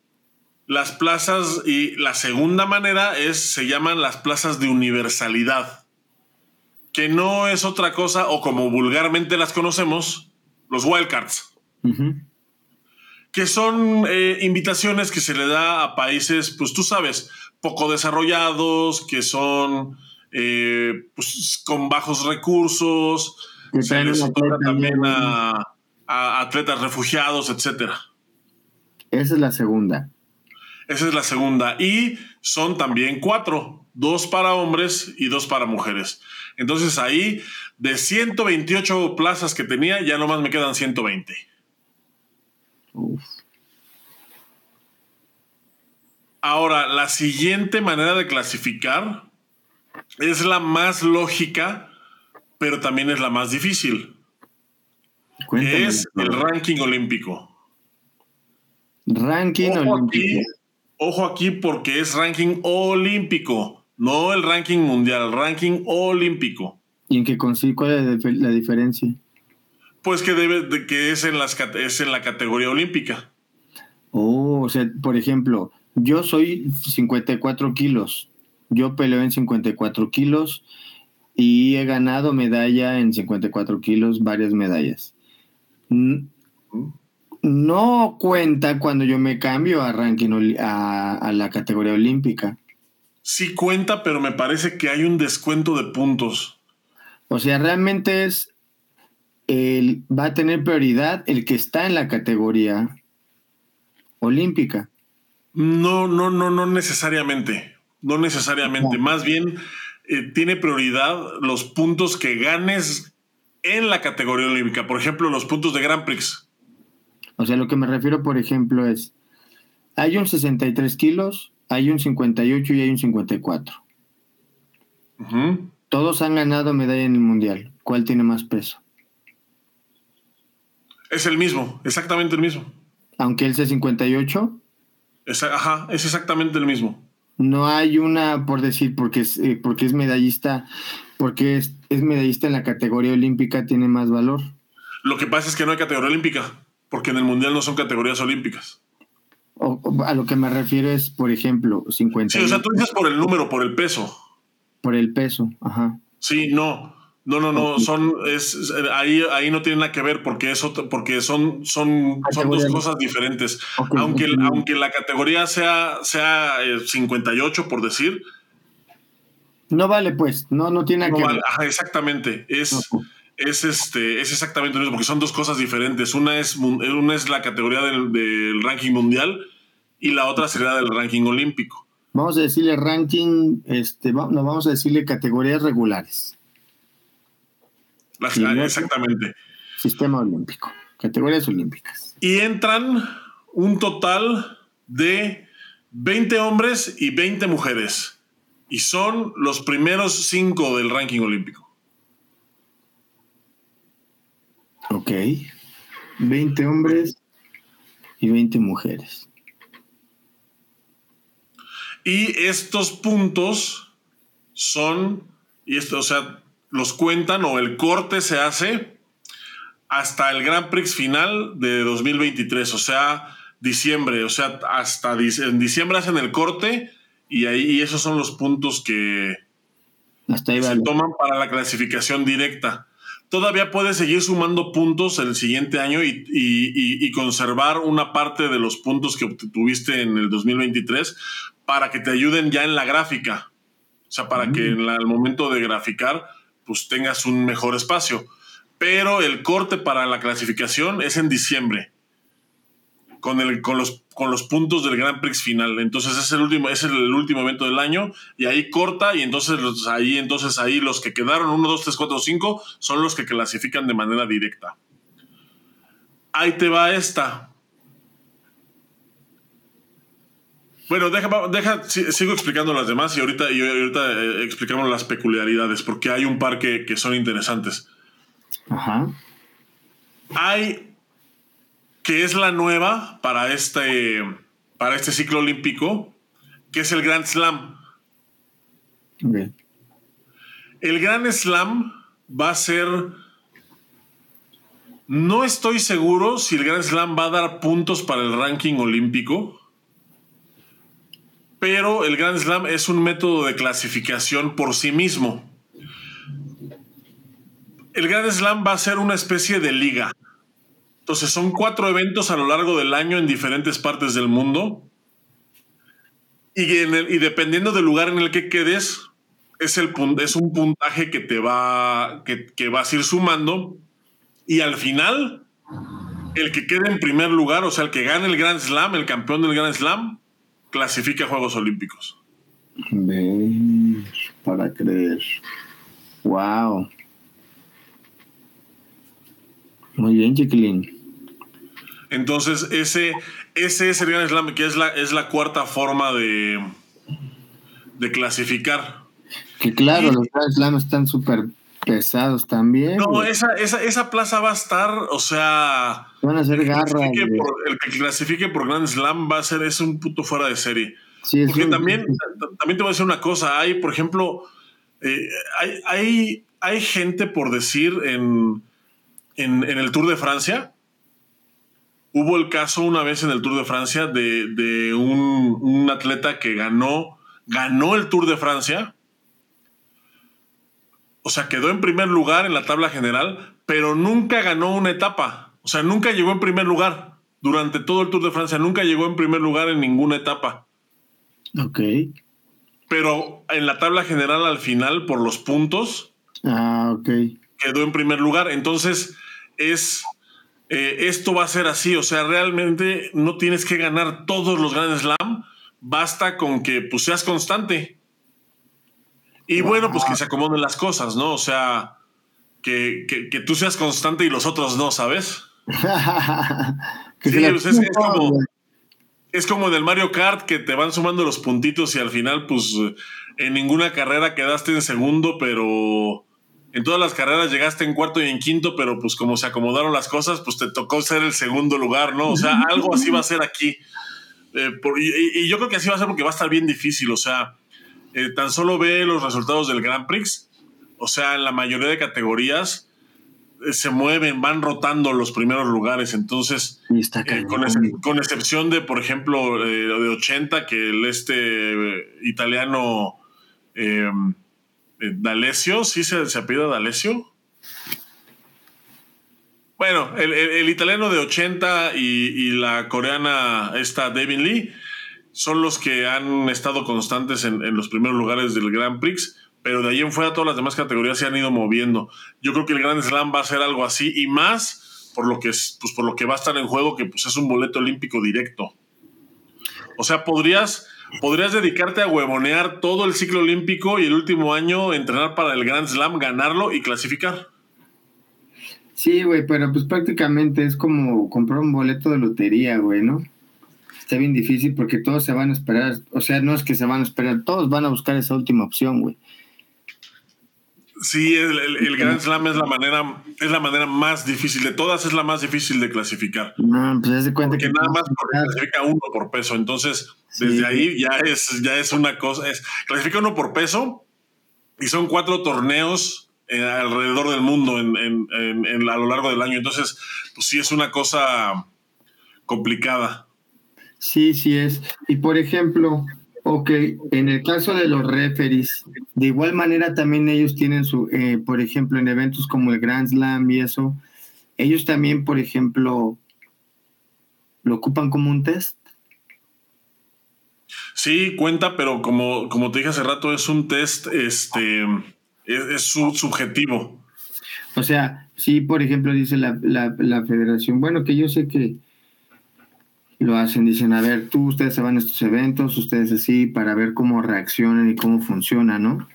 Speaker 1: las plazas, y la segunda manera es, se llaman las plazas de universalidad, que no es otra cosa, o como vulgarmente las conocemos, los wildcards. Que son eh, invitaciones que se le da a países, pues tú sabes, poco desarrollados, que son eh, pues, con bajos recursos, se les otorga también a, a, atletas refugiados, etcétera.
Speaker 2: Esa es la segunda.
Speaker 1: Esa es la segunda. Y son también cuatro, dos para hombres y dos para mujeres. Entonces ahí, de 128 plazas que tenía, ya nomás me quedan 120. Ahora, la siguiente manera de clasificar es la más lógica, pero también es la más difícil. Es el ranking olímpico.
Speaker 2: Ranking olímpico.
Speaker 1: ojo aquí porque es ranking olímpico, no el ranking mundial, ranking olímpico.
Speaker 2: ¿Y en qué consiste cuál es la diferencia?
Speaker 1: Pues que debe de que es en las es en la categoría olímpica.
Speaker 2: Oh, o sea, por ejemplo, yo soy 54 kilos yo peleo en 54 kilos y he ganado medalla en 54 kilos, varias medallas. No cuenta cuando yo me cambio a ranking a, la categoría olímpica.
Speaker 1: Sí cuenta, pero me parece que hay un descuento de puntos.
Speaker 2: O sea, realmente es el, va a tener prioridad el que está en la categoría olímpica.
Speaker 1: No, no, no, no necesariamente. No necesariamente, más bien eh, tiene prioridad los puntos que ganes en la categoría olímpica, por ejemplo, los puntos de Grand Prix.
Speaker 2: O sea, lo que me refiero, por ejemplo, es, hay un 63 kilos, hay un 58 y hay un 54. Todos han ganado medalla en el Mundial. ¿Cuál tiene más peso?
Speaker 1: Es el mismo, exactamente el mismo.
Speaker 2: Aunque él sea 58.
Speaker 1: ajá, es exactamente el mismo
Speaker 2: no hay una, por decir, porque es, eh, porque es medallista, porque es, medallista en la categoría olímpica, tiene más valor.
Speaker 1: Lo que pasa es que no hay categoría olímpica, porque en el Mundial no son categorías olímpicas.
Speaker 2: a lo que me refiero es, por ejemplo, 50.
Speaker 1: Sí, o sea, tú dices por el número, por el peso.
Speaker 2: Por el peso, ajá.
Speaker 1: Sí, no. No, no, no, son, es, ahí, ahí no tiene nada que ver porque eso, porque son, son, son dos cosas diferentes. aunque, aunque la categoría sea, sea 58, eh, por decir.
Speaker 2: No vale, pues, no, no tiene nada que ver.
Speaker 1: exactamente. Es, es este, es exactamente lo mismo, porque son dos cosas diferentes. Una es, una es la categoría del, del ranking mundial y la otra sería del ranking olímpico.
Speaker 2: Vamos a decirle ranking, este, no, vamos a decirle categorías regulares
Speaker 1: exactamente.
Speaker 2: Sistema olímpico, categorías olímpicas.
Speaker 1: Y entran un total de 20 hombres y 20 mujeres. Y son los primeros cinco del ranking olímpico.
Speaker 2: Ok. 20 hombres y 20 mujeres.
Speaker 1: Y estos puntos son, y esto, o sea, los cuentan o el corte se hace hasta el Grand Prix final de 2023, o sea, diciembre, o sea, hasta en diciembre hacen el corte y ahí esos son los puntos que, se toman para la clasificación directa. Todavía puedes seguir sumando puntos el siguiente año y, conservar una parte de los puntos que obtuviste en el 2023 para que te ayuden ya en la gráfica. O sea, para que mm. en el momento de graficar pues tengas un mejor espacio. Pero el corte para la clasificación es en diciembre, con, el, con, los, con los puntos del Grand Prix final. Entonces es el último, es el último evento del año y ahí corta y entonces ahí, entonces ahí los que quedaron 1, 2, 3, 4, 5 son los que clasifican de manera directa. Ahí te va esta. Bueno, deja, deja, sigo explicando las demás y ahorita, y ahorita eh, explicamos las peculiaridades, porque hay un par que, son interesantes. Ajá. hay que es la nueva para este, para este ciclo olímpico, que es el Grand Slam. El Grand Slam va a ser. No estoy seguro si el Grand Slam va a dar puntos para el ranking olímpico, pero el Grand Slam es un método de clasificación por sí mismo. El Grand Slam va a ser una especie de liga. Entonces son cuatro eventos a lo largo del año en diferentes partes del mundo. Y, dependiendo del lugar en el que quedes, es, el, es un puntaje que te va, que, que vas a ir sumando. Y al final, el que quede en primer lugar, o sea, el que gane el Grand Slam, el campeón del Grand Slam, clasifica a Juegos Olímpicos.
Speaker 2: para creer. Wow. Muy bien, chiquilín.
Speaker 1: Entonces, ese, ese es el Grand Slam, que es la, es la cuarta forma de, de clasificar.
Speaker 2: Que claro, los Grand Slam están súper pesados también.
Speaker 1: No, esa, esa, esa, plaza va a estar, o sea.
Speaker 2: Van a ser garras.
Speaker 1: El que clasifique por Grand Slam va a ser, es un puto fuera de serie. Sí, Porque también, también te voy a decir una cosa. Hay, por ejemplo, eh, hay, hay, hay gente, por decir, en, en, en, el Tour de Francia. Hubo el caso una vez en el Tour de Francia de, de un, un atleta que ganó, ganó el Tour de Francia o sea, quedó en primer lugar en la tabla general, pero nunca ganó una etapa. O sea, nunca llegó en primer lugar. Durante todo el Tour de Francia, nunca llegó en primer lugar en ninguna etapa.
Speaker 2: Ok.
Speaker 1: Pero en la tabla general, al final, por los puntos.
Speaker 2: Ah, ok.
Speaker 1: Quedó en primer lugar. Entonces, es. Eh, esto va a ser así. O sea, realmente no tienes que ganar todos los grandes Slam. Basta con que pues, seas constante. Y bueno, pues que se acomoden las cosas, ¿no? O sea, que, que, tú seas constante y los otros no, ¿sabes? (laughs) sí, pues es, como, es como en el Mario Kart que te van sumando los puntitos y al final, pues en ninguna carrera quedaste en segundo, pero en todas las carreras llegaste en cuarto y en quinto, pero pues como se acomodaron las cosas, pues te tocó ser el segundo lugar, ¿no? O sea, algo así va a ser aquí. Eh, y, y, yo creo que así va a ser porque va a estar bien difícil, o sea, eh, tan solo ve los resultados del Grand Prix. O sea, en la mayoría de categorías eh, se mueven, van rotando los primeros lugares. Entonces, eh, con, excepción de, por ejemplo, de 80, que el este italiano D'Alessio, ¿sí se, se apellida D'Alessio? Bueno, el, italiano de 80 y, y, la coreana esta Devin Lee son los que han estado constantes en, los primeros lugares del Grand Prix, pero de ahí en fuera todas las demás categorías se han ido moviendo. Yo creo que el Grand Slam va a ser algo así y más por lo que, pues por lo que va a estar en juego, que pues es un boleto olímpico directo. O sea, podrías, podrías dedicarte a huevonear todo el ciclo olímpico y el último año entrenar para el Grand Slam, ganarlo y clasificar.
Speaker 2: Sí, güey, pero pues prácticamente es como comprar un boleto de lotería, güey, ¿no? Está bien difícil porque todos se van a esperar, o sea, no es que se van a esperar, todos van a buscar esa última opción, güey.
Speaker 1: Sí, el, el, Grand Slam es la manera, es la manera más difícil de todas, es la más difícil de clasificar.
Speaker 2: No, pues se cuenta
Speaker 1: porque que nada más clasifica uno por peso, entonces desde ahí ya es, ya es una cosa, es clasifica uno por peso y son cuatro torneos eh, alrededor del mundo en, en, a lo largo del año, entonces pues sí es una cosa complicada.
Speaker 2: Sí, sí es. Y por ejemplo, ok, en el caso de los referees, de igual manera también ellos tienen su, eh, por ejemplo, en eventos como el Grand Slam y eso, ellos también, por ejemplo, lo ocupan como un test.
Speaker 1: Sí, cuenta, pero como, como te dije hace rato, es un test, este, es, subjetivo.
Speaker 2: O sea, sí, por ejemplo, dice la, la, la federación, bueno, que yo sé que lo hacen, dicen, a ver, tú, ustedes se van a estos eventos, ustedes así, para ver cómo reaccionan y cómo funciona, ¿no?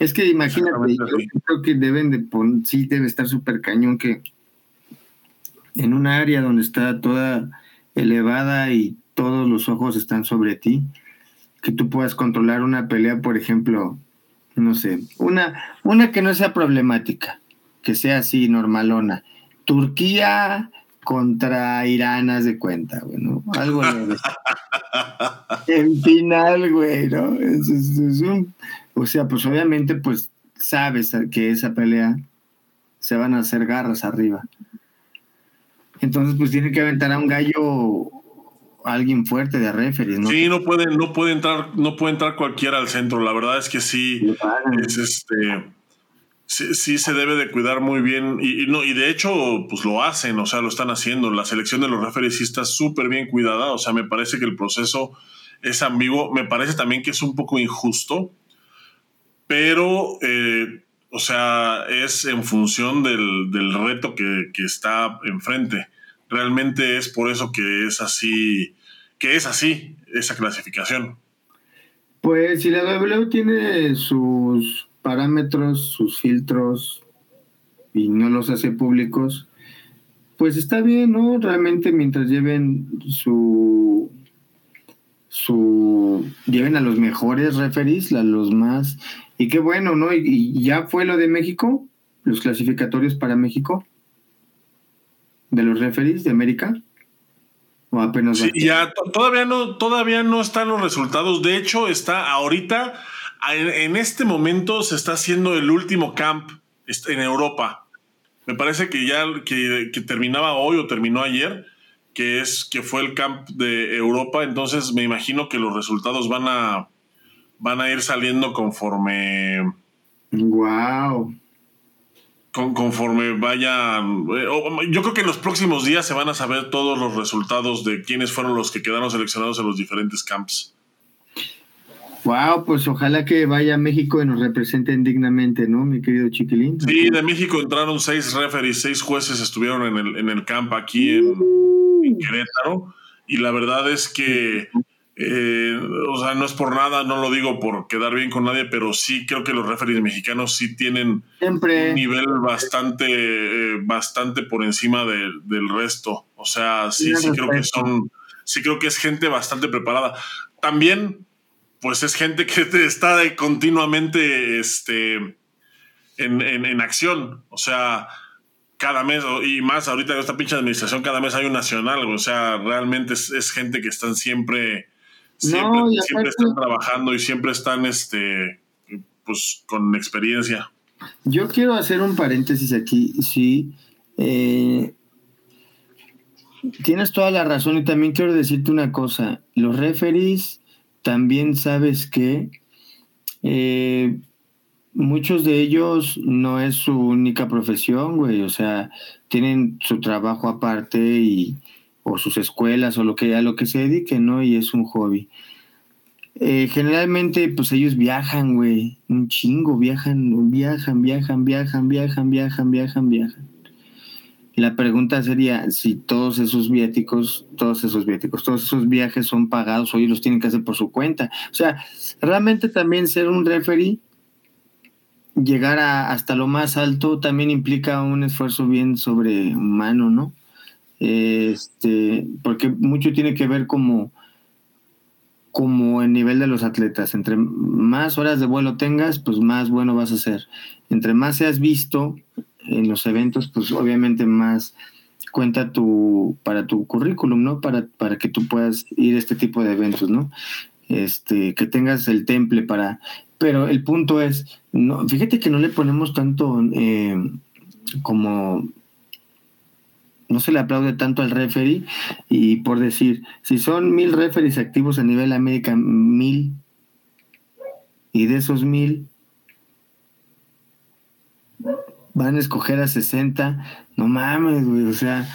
Speaker 2: Es que imagínate, yo creo que deben de poner, sí debe estar súper cañón que en un área donde está toda elevada y todos los ojos están sobre ti, que tú puedas controlar una pelea, por ejemplo, no sé, una, una que no sea problemática, que sea así normalona, Turquía contra Irán, haz de cuenta, güey, ¿no? Algo En final, güey, ¿no? o sea, pues obviamente, pues sabes que esa pelea se van a hacer garras arriba. Entonces, pues tiene que aventar a un gallo alguien fuerte de referees, ¿no?
Speaker 1: Sí, no puede, no puede entrar, no puede entrar cualquiera al centro. La verdad es que sí, es este, sí, se debe de cuidar muy bien. Y, no, y de hecho, pues lo hacen, o sea, lo están haciendo. La selección de los referees sí está súper bien cuidada. O sea, me parece que el proceso es ambiguo. Me parece también que es un poco injusto. Pero eh, o sea, es en función del, reto que, está enfrente. Realmente es por eso que es así, que es así esa clasificación.
Speaker 2: Pues si la W tiene sus parámetros, sus filtros y no los hace públicos, pues está bien, ¿no? Realmente mientras lleven su su lleven a los mejores referees, a los más y qué bueno, ¿no? Y, ya fue lo de México, los clasificatorios para México, de los referees de América. O apenas.
Speaker 1: Sí, ya todavía no, todavía no están los resultados. De hecho, está ahorita, en, este momento se está haciendo el último camp en Europa. Me parece que ya que, que terminaba hoy o terminó ayer que es que fue el camp de Europa, entonces me imagino que los resultados van a van a ir saliendo conforme.
Speaker 2: Wow.
Speaker 1: Con, conforme vayan. Eh, yo creo que en los próximos días se van a saber todos los resultados de quiénes fueron los que quedaron seleccionados en los diferentes camps.
Speaker 2: Wow, pues ojalá que vaya a México y nos representen dignamente, ¿no, mi querido Chiquilín?
Speaker 1: Sí, de México entraron seis referees, seis jueces estuvieron en el, en el camp aquí en, en Querétaro. Y la verdad es que eh, o sea, no es por nada, no lo digo por quedar bien con nadie, pero sí creo que los referees mexicanos sí tienen un nivel bastante, eh, bastante por encima del resto. O sea, sí, sí creo que son, sí creo que es gente bastante preparada. También, pues es gente que está continuamente este, en, en, acción. O sea, cada mes, y más ahorita en esta pinche administración, cada mes hay un nacional. O sea, realmente es, es gente que están siempre Siempre, están trabajando y siempre están este, pues, con experiencia.
Speaker 2: Yo quiero hacer un paréntesis aquí, sí. Eh, tienes toda la razón y también quiero decirte una cosa. Los referees también sabes que eh, muchos de ellos no es su única profesión, güey. O sea, tienen su trabajo aparte y o sus escuelas o lo que a lo que se dediquen, ¿no? Y es un hobby. Eh, generalmente, pues ellos viajan, güey, un chingo, viajan, viajan, viajan, viajan, viajan, viajan, viajan, viajan. Y la pregunta sería si todos esos viáticos, todos esos viáticos, todos esos viajes son pagados o ellos los tienen que hacer por su cuenta. O sea, realmente también ser un referee, llegar a, hasta lo más alto, también implica un esfuerzo bien sobrehumano, ¿no? este, porque mucho tiene que ver como, como el nivel de los atletas. Entre más horas de vuelo tengas, pues más bueno vas a ser. Entre más seas visto en los eventos, pues obviamente más cuenta tu, para tu currículum, ¿no? Para, para que tú puedas ir a este tipo de eventos, ¿no? Este, que tengas el temple para... Pero el punto es, no, fíjate que no le ponemos tanto eh, como no se le aplaude tanto al referee y por decir, si son mil referees activos a nivel América, mil, y de esos mil van a escoger a 60, no mames, güey, o sea,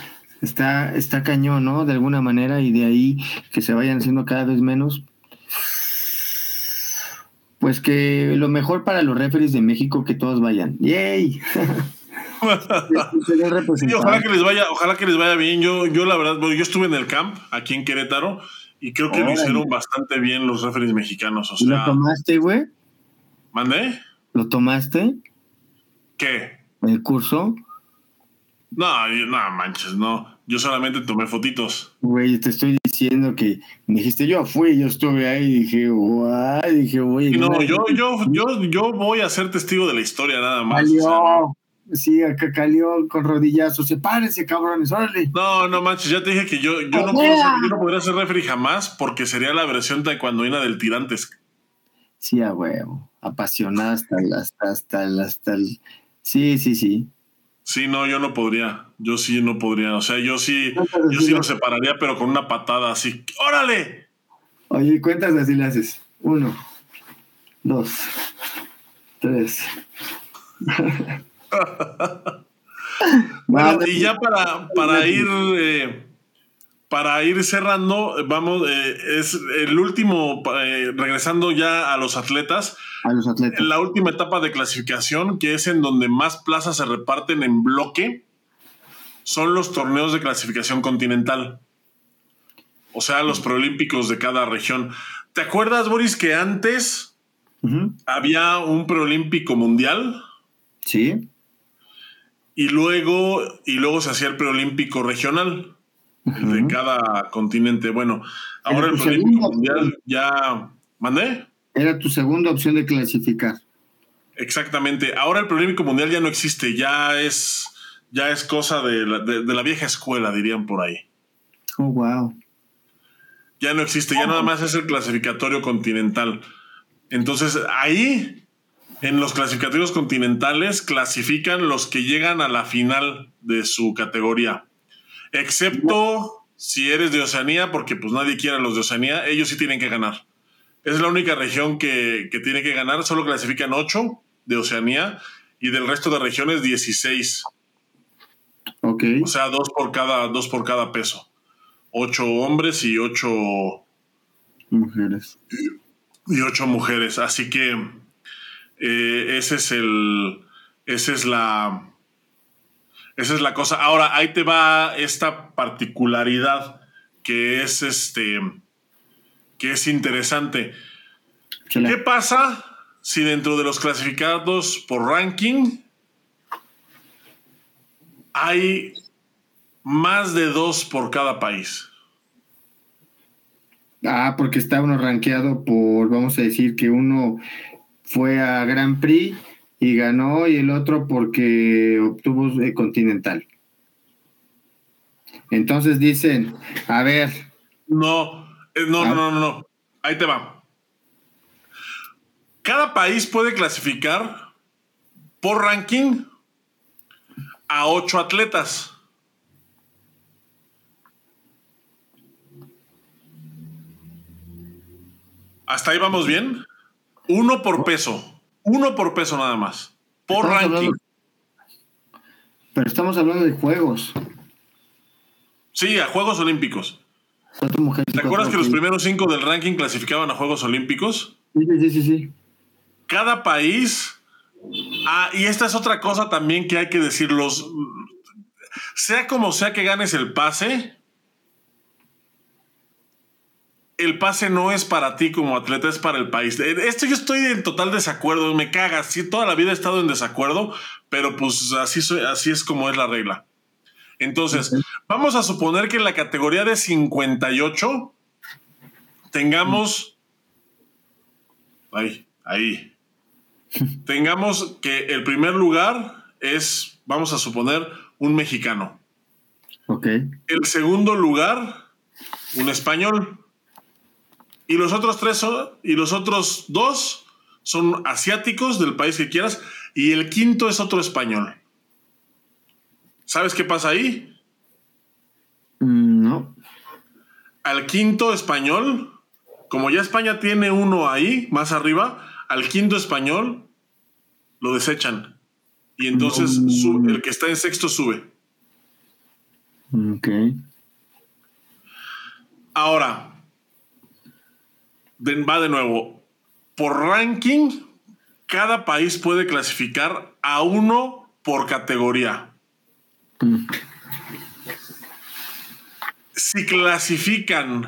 Speaker 2: está, está cañón, ¿no? De alguna manera y de ahí que se vayan haciendo cada vez menos. Pues que lo mejor para los referees de México que todos vayan. ¡Yay! (laughs)
Speaker 1: ojalá que les vaya, ojalá que les vaya bien. Yo, yo la verdad, yo estuve en el camp aquí en Querétaro y creo que lo hicieron bastante bien los referees mexicanos. O
Speaker 2: ¿Lo tomaste, güey?
Speaker 1: ¿Mandé?
Speaker 2: ¿Lo tomaste?
Speaker 1: ¿Qué?
Speaker 2: ¿El curso?
Speaker 1: No, no manches, no. Yo solamente tomé fotitos.
Speaker 2: Güey, te estoy diciendo que me dijiste, yo fui, yo estuve ahí y dije, guay, dije, güey.
Speaker 1: No, yo, yo, yo, yo voy a ser testigo de la historia nada más.
Speaker 2: Sí, acá calió con rodillazos. Sepárense, cabrones, órale.
Speaker 1: No, no manches, ya te dije que yo, yo, no, puedo ser, yo no podría ser refri jamás porque sería la versión taekwondoina del tirantes.
Speaker 2: Sí, a huevo. Apasionada hasta hasta, hasta hasta el. Sí, sí, sí.
Speaker 1: Sí, no, yo no podría. Yo sí no podría. O sea, yo sí, yo sí lo separaría, pero con una patada así. ¡Órale!
Speaker 2: Oye, cuentas así le haces. Uno, dos, tres. (laughs) (laughs)
Speaker 1: bueno, y ya para, para ir eh, para ir cerrando, vamos, eh, es el último, eh, regresando ya a los atletas.
Speaker 2: A los atletas.
Speaker 1: La última etapa de clasificación, que es en donde más plazas se reparten en bloque, son los torneos de clasificación continental. O sea, los preolímpicos de cada región. ¿Te acuerdas, Boris, que antes había un preolímpico mundial?
Speaker 2: Sí.
Speaker 1: Y luego, y luego se hacía el preolímpico regional de cada continente. Bueno, ahora el Olímpico Mundial ya. ¿Mandé?
Speaker 2: Era tu segunda opción de clasificar.
Speaker 1: Exactamente. Ahora el Olímpico Mundial ya no existe, ya es, ya es cosa de la, de, la, vieja escuela, dirían por ahí.
Speaker 2: Oh, wow.
Speaker 1: Ya no existe, ya nada más es el clasificatorio continental. Entonces, ahí, en los clasificatorios continentales, clasifican los que llegan a la final de su categoría. Excepto si eres de Oceanía, porque pues nadie quiere a los de Oceanía, ellos sí tienen que ganar. Es la única región que, tiene que ganar, solo clasifican 8 de Oceanía y del resto de regiones 16.
Speaker 2: Ok.
Speaker 1: O sea, dos por cada, dos por cada peso. Ocho hombres y ocho
Speaker 2: mujeres.
Speaker 1: Y, ocho mujeres. Así que eh, ese es el. Esa es la esa es la cosa. Ahora, ahí te va esta particularidad que es este que es interesante. ¿Qué pasa si dentro de los clasificados por ranking hay más de dos por cada país?
Speaker 2: Ah, porque está uno rankeado por, vamos a decir que uno fue a Grand Prix y ganó y el otro porque obtuvo el continental. Entonces dicen, a ver.
Speaker 1: No, eh, no, no, no, no, ahí te va. Cada país puede clasificar por ranking a ocho atletas. ¿Hasta ahí vamos bien? Uno por peso. Uno por peso nada más. Por ranking.
Speaker 2: pero estamos hablando de juegos.
Speaker 1: Sí, a Juegos Olímpicos. ¿Te acuerdas que los primeros cinco del ranking clasificaban a Juegos Olímpicos?
Speaker 2: Sí, sí, sí, sí.
Speaker 1: Cada país. Ah, y esta es otra cosa también que hay que decir. Los, sea como sea que ganes el pase, el pase no es para ti como atleta, es para el país. Esto yo estoy en total desacuerdo, me caga. Sí, toda la vida he estado en desacuerdo, pero pues así, así es como es la regla. Entonces, vamos a suponer que en la categoría de 58 tengamos. Ahí, ahí. (laughs) tengamos que el primer lugar es, vamos a suponer, un mexicano.
Speaker 2: Ok.
Speaker 1: El segundo lugar, un español. Y los otros tres son, y los otros dos son asiáticos del país que quieras. Y el quinto es otro español. ¿Sabes qué pasa ahí?
Speaker 2: Mm, no.
Speaker 1: Al quinto español, como ya España tiene uno ahí, más arriba, al quinto español lo desechan. Y entonces el que está en sexto sube.
Speaker 2: Ok.
Speaker 1: Ahora, va de nuevo. Por ranking, cada país puede clasificar a uno por categoría. Si clasifican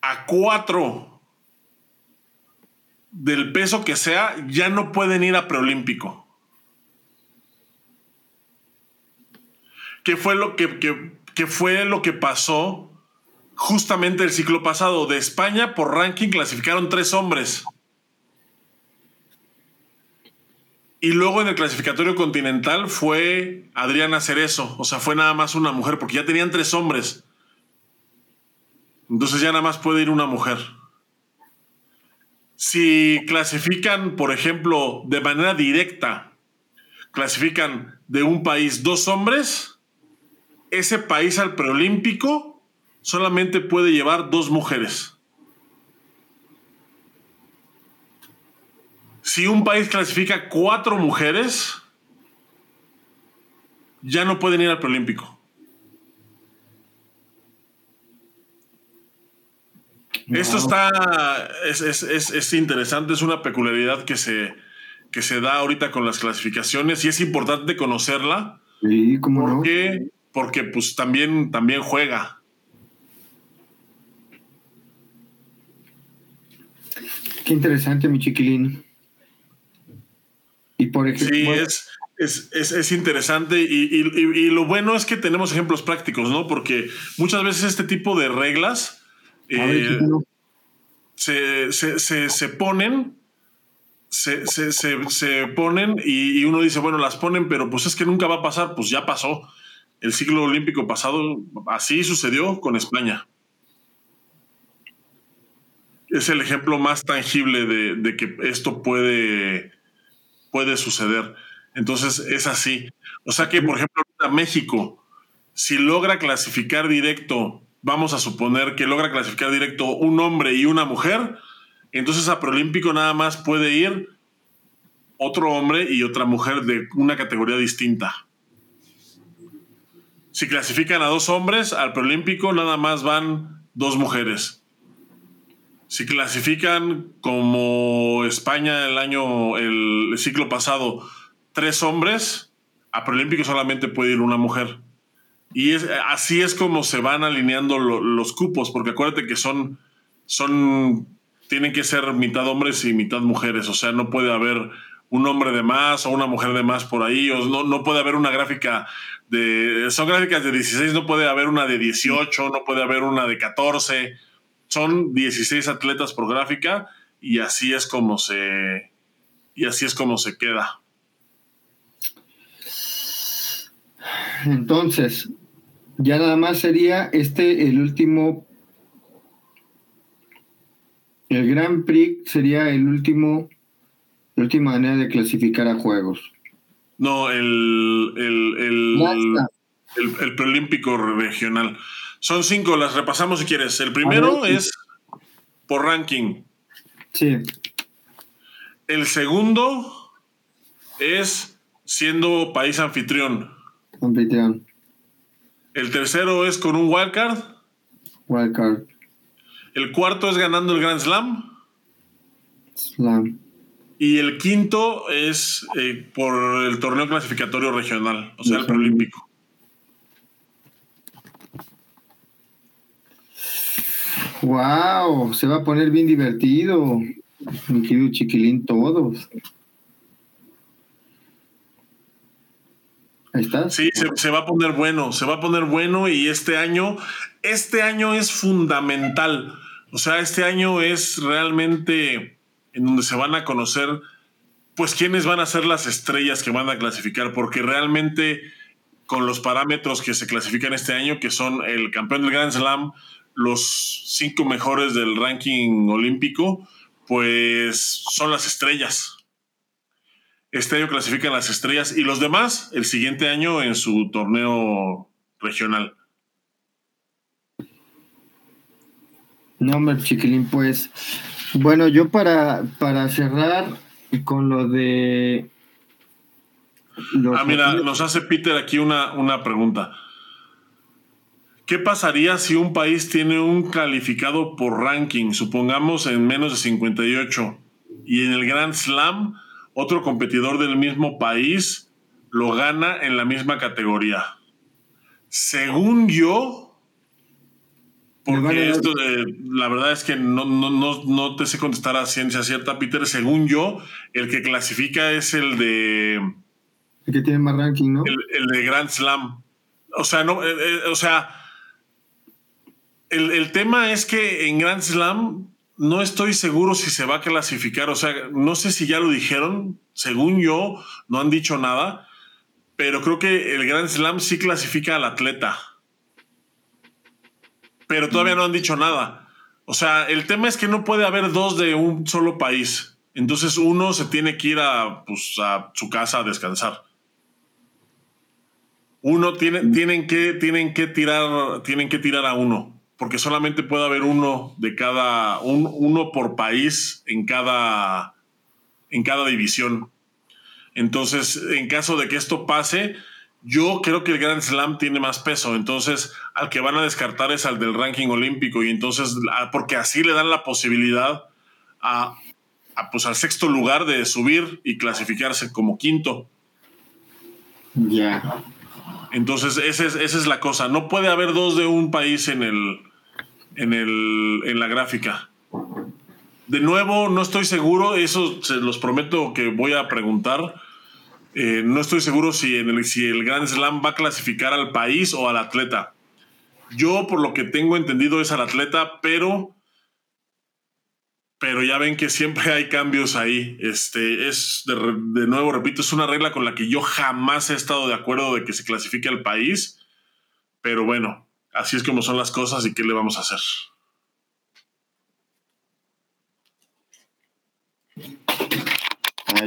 Speaker 1: a cuatro del peso que sea, ya no pueden ir a preolímpico. ¿Qué fue lo que, que fue lo que pasó justamente el ciclo pasado de España por ranking clasificaron tres hombres. Y luego en el clasificatorio continental fue Adriana Cerezo, o sea, fue nada más una mujer, porque ya tenían tres hombres. Entonces ya nada más puede ir una mujer. Si clasifican, por ejemplo, de manera directa, clasifican de un país dos hombres, ese país al preolímpico solamente puede llevar dos mujeres. Si un país clasifica cuatro mujeres, ya no pueden ir al preolímpico. Esto está, es, interesante, es una peculiaridad que se, que se da ahorita con las clasificaciones y es importante conocerla.
Speaker 2: Sí, ¿cómo
Speaker 1: porque, Porque pues también, también juega.
Speaker 2: Qué interesante, mi chiquilín. Y por ejemplo.
Speaker 1: Sí, es, es, interesante y, lo bueno es que tenemos ejemplos prácticos, ¿no? Porque muchas veces este tipo de reglas eh, se, se, ponen. Se, se, ponen y, uno dice, bueno, las ponen, pero pues es que nunca va a pasar, pues ya pasó. El ciclo olímpico pasado, así sucedió con España. Es el ejemplo más tangible de, que esto puede, puede suceder. Entonces es así. O sea que, por ejemplo, México, si logra clasificar directo, vamos a suponer que logra clasificar directo un hombre y una mujer, entonces a Prolímpico nada más puede ir otro hombre y otra mujer de una categoría distinta. Si clasifican a dos hombres, al Prolímpico nada más van dos mujeres si clasifican como España el año, el, ciclo pasado, tres hombres, a Preolímpico solamente puede ir una mujer. Y es, así es como se van alineando los cupos, porque acuérdate que son, son, tienen que ser mitad hombres y mitad mujeres, o sea, no puede haber un hombre de más o una mujer de más por ahí, o no, no puede haber una gráfica de, son gráficas de 16, no puede haber una de 18, no puede haber una de 14, son 16 atletas por gráfica y así es como se y así es como se queda.
Speaker 2: Entonces, ya nada más sería este el último el Grand Prix sería el último la última manera de clasificar a juegos.
Speaker 1: No, el el, el, el, el preolímpico regional. Son cinco, las repasamos si quieres. El primero es por ranking.
Speaker 2: Sí.
Speaker 1: El segundo es siendo país anfitrión.
Speaker 2: Anfitrión.
Speaker 1: El tercero es con un wildcard.
Speaker 2: Wildcard.
Speaker 1: El cuarto es ganando el Grand Slam.
Speaker 2: Slam.
Speaker 1: Y el quinto es eh, por el torneo clasificatorio regional, o sea, el preolímpico.
Speaker 2: Wow, se va a poner bien divertido, mi querido chiquilín, todos. Ahí está.
Speaker 1: Sí, se, va a poner bueno, se va a poner bueno y este año, este año es fundamental. O sea, este año es realmente en donde se van a conocer, pues, quiénes van a ser las estrellas que van a clasificar, porque realmente con los parámetros que se clasifican este año, que son el campeón del Grand Slam, los cinco mejores del ranking olímpico, pues son las estrellas. Este año clasifican las estrellas y los demás el siguiente año en su torneo regional.
Speaker 2: No, hombre, chiquilín, pues. Bueno, yo para, para cerrar con lo de.
Speaker 1: ah, mira, nos hace Peter aquí una, una pregunta. ¿Qué pasaría si un país tiene un calificado por ranking, supongamos en menos de 58, y en el Grand Slam otro competidor del mismo país lo gana en la misma categoría? Según yo, porque esto de, la verdad es que no, no, te sé contestar a ciencia cierta, Peter. Según yo, el que clasifica es el de.
Speaker 2: El que tiene más ranking, ¿no?
Speaker 1: El, de Grand Slam. O sea, no, eh, eh, o sea, el, tema es que en Grand Slam no estoy seguro si se va a clasificar. O sea, no sé si ya lo dijeron. Según yo, no han dicho nada. Pero creo que el Grand Slam sí clasifica al atleta. Pero todavía no han dicho nada. O sea, el tema es que no puede haber dos de un solo país. Entonces uno se tiene que ir a, pues, a su casa a descansar. Uno tiene, tienen que, tienen que tirar, tienen que tirar a uno porque solamente puede haber uno de cada, uno por país en cada, en cada división. Entonces, en caso de que esto pase, yo creo que el Grand Slam tiene más peso. Entonces, al que van a descartar es al del ranking olímpico. Y entonces, porque así le dan la posibilidad a, pues, al sexto lugar de subir y clasificarse como quinto.
Speaker 2: Ya.
Speaker 1: Entonces, esa es, esa es la cosa. No puede haber dos de un país en el, en, el, en la gráfica. De nuevo, no estoy seguro, eso se los prometo que voy a preguntar. Eh, no estoy seguro si, en el, si el Grand Slam va a clasificar al país o al atleta. Yo, por lo que tengo entendido, es al atleta, pero, pero ya ven que siempre hay cambios ahí. Este, es, de, de nuevo, repito, es una regla con la que yo jamás he estado de acuerdo de que se clasifique al país. Pero bueno, Así es como son las cosas y qué le vamos a hacer.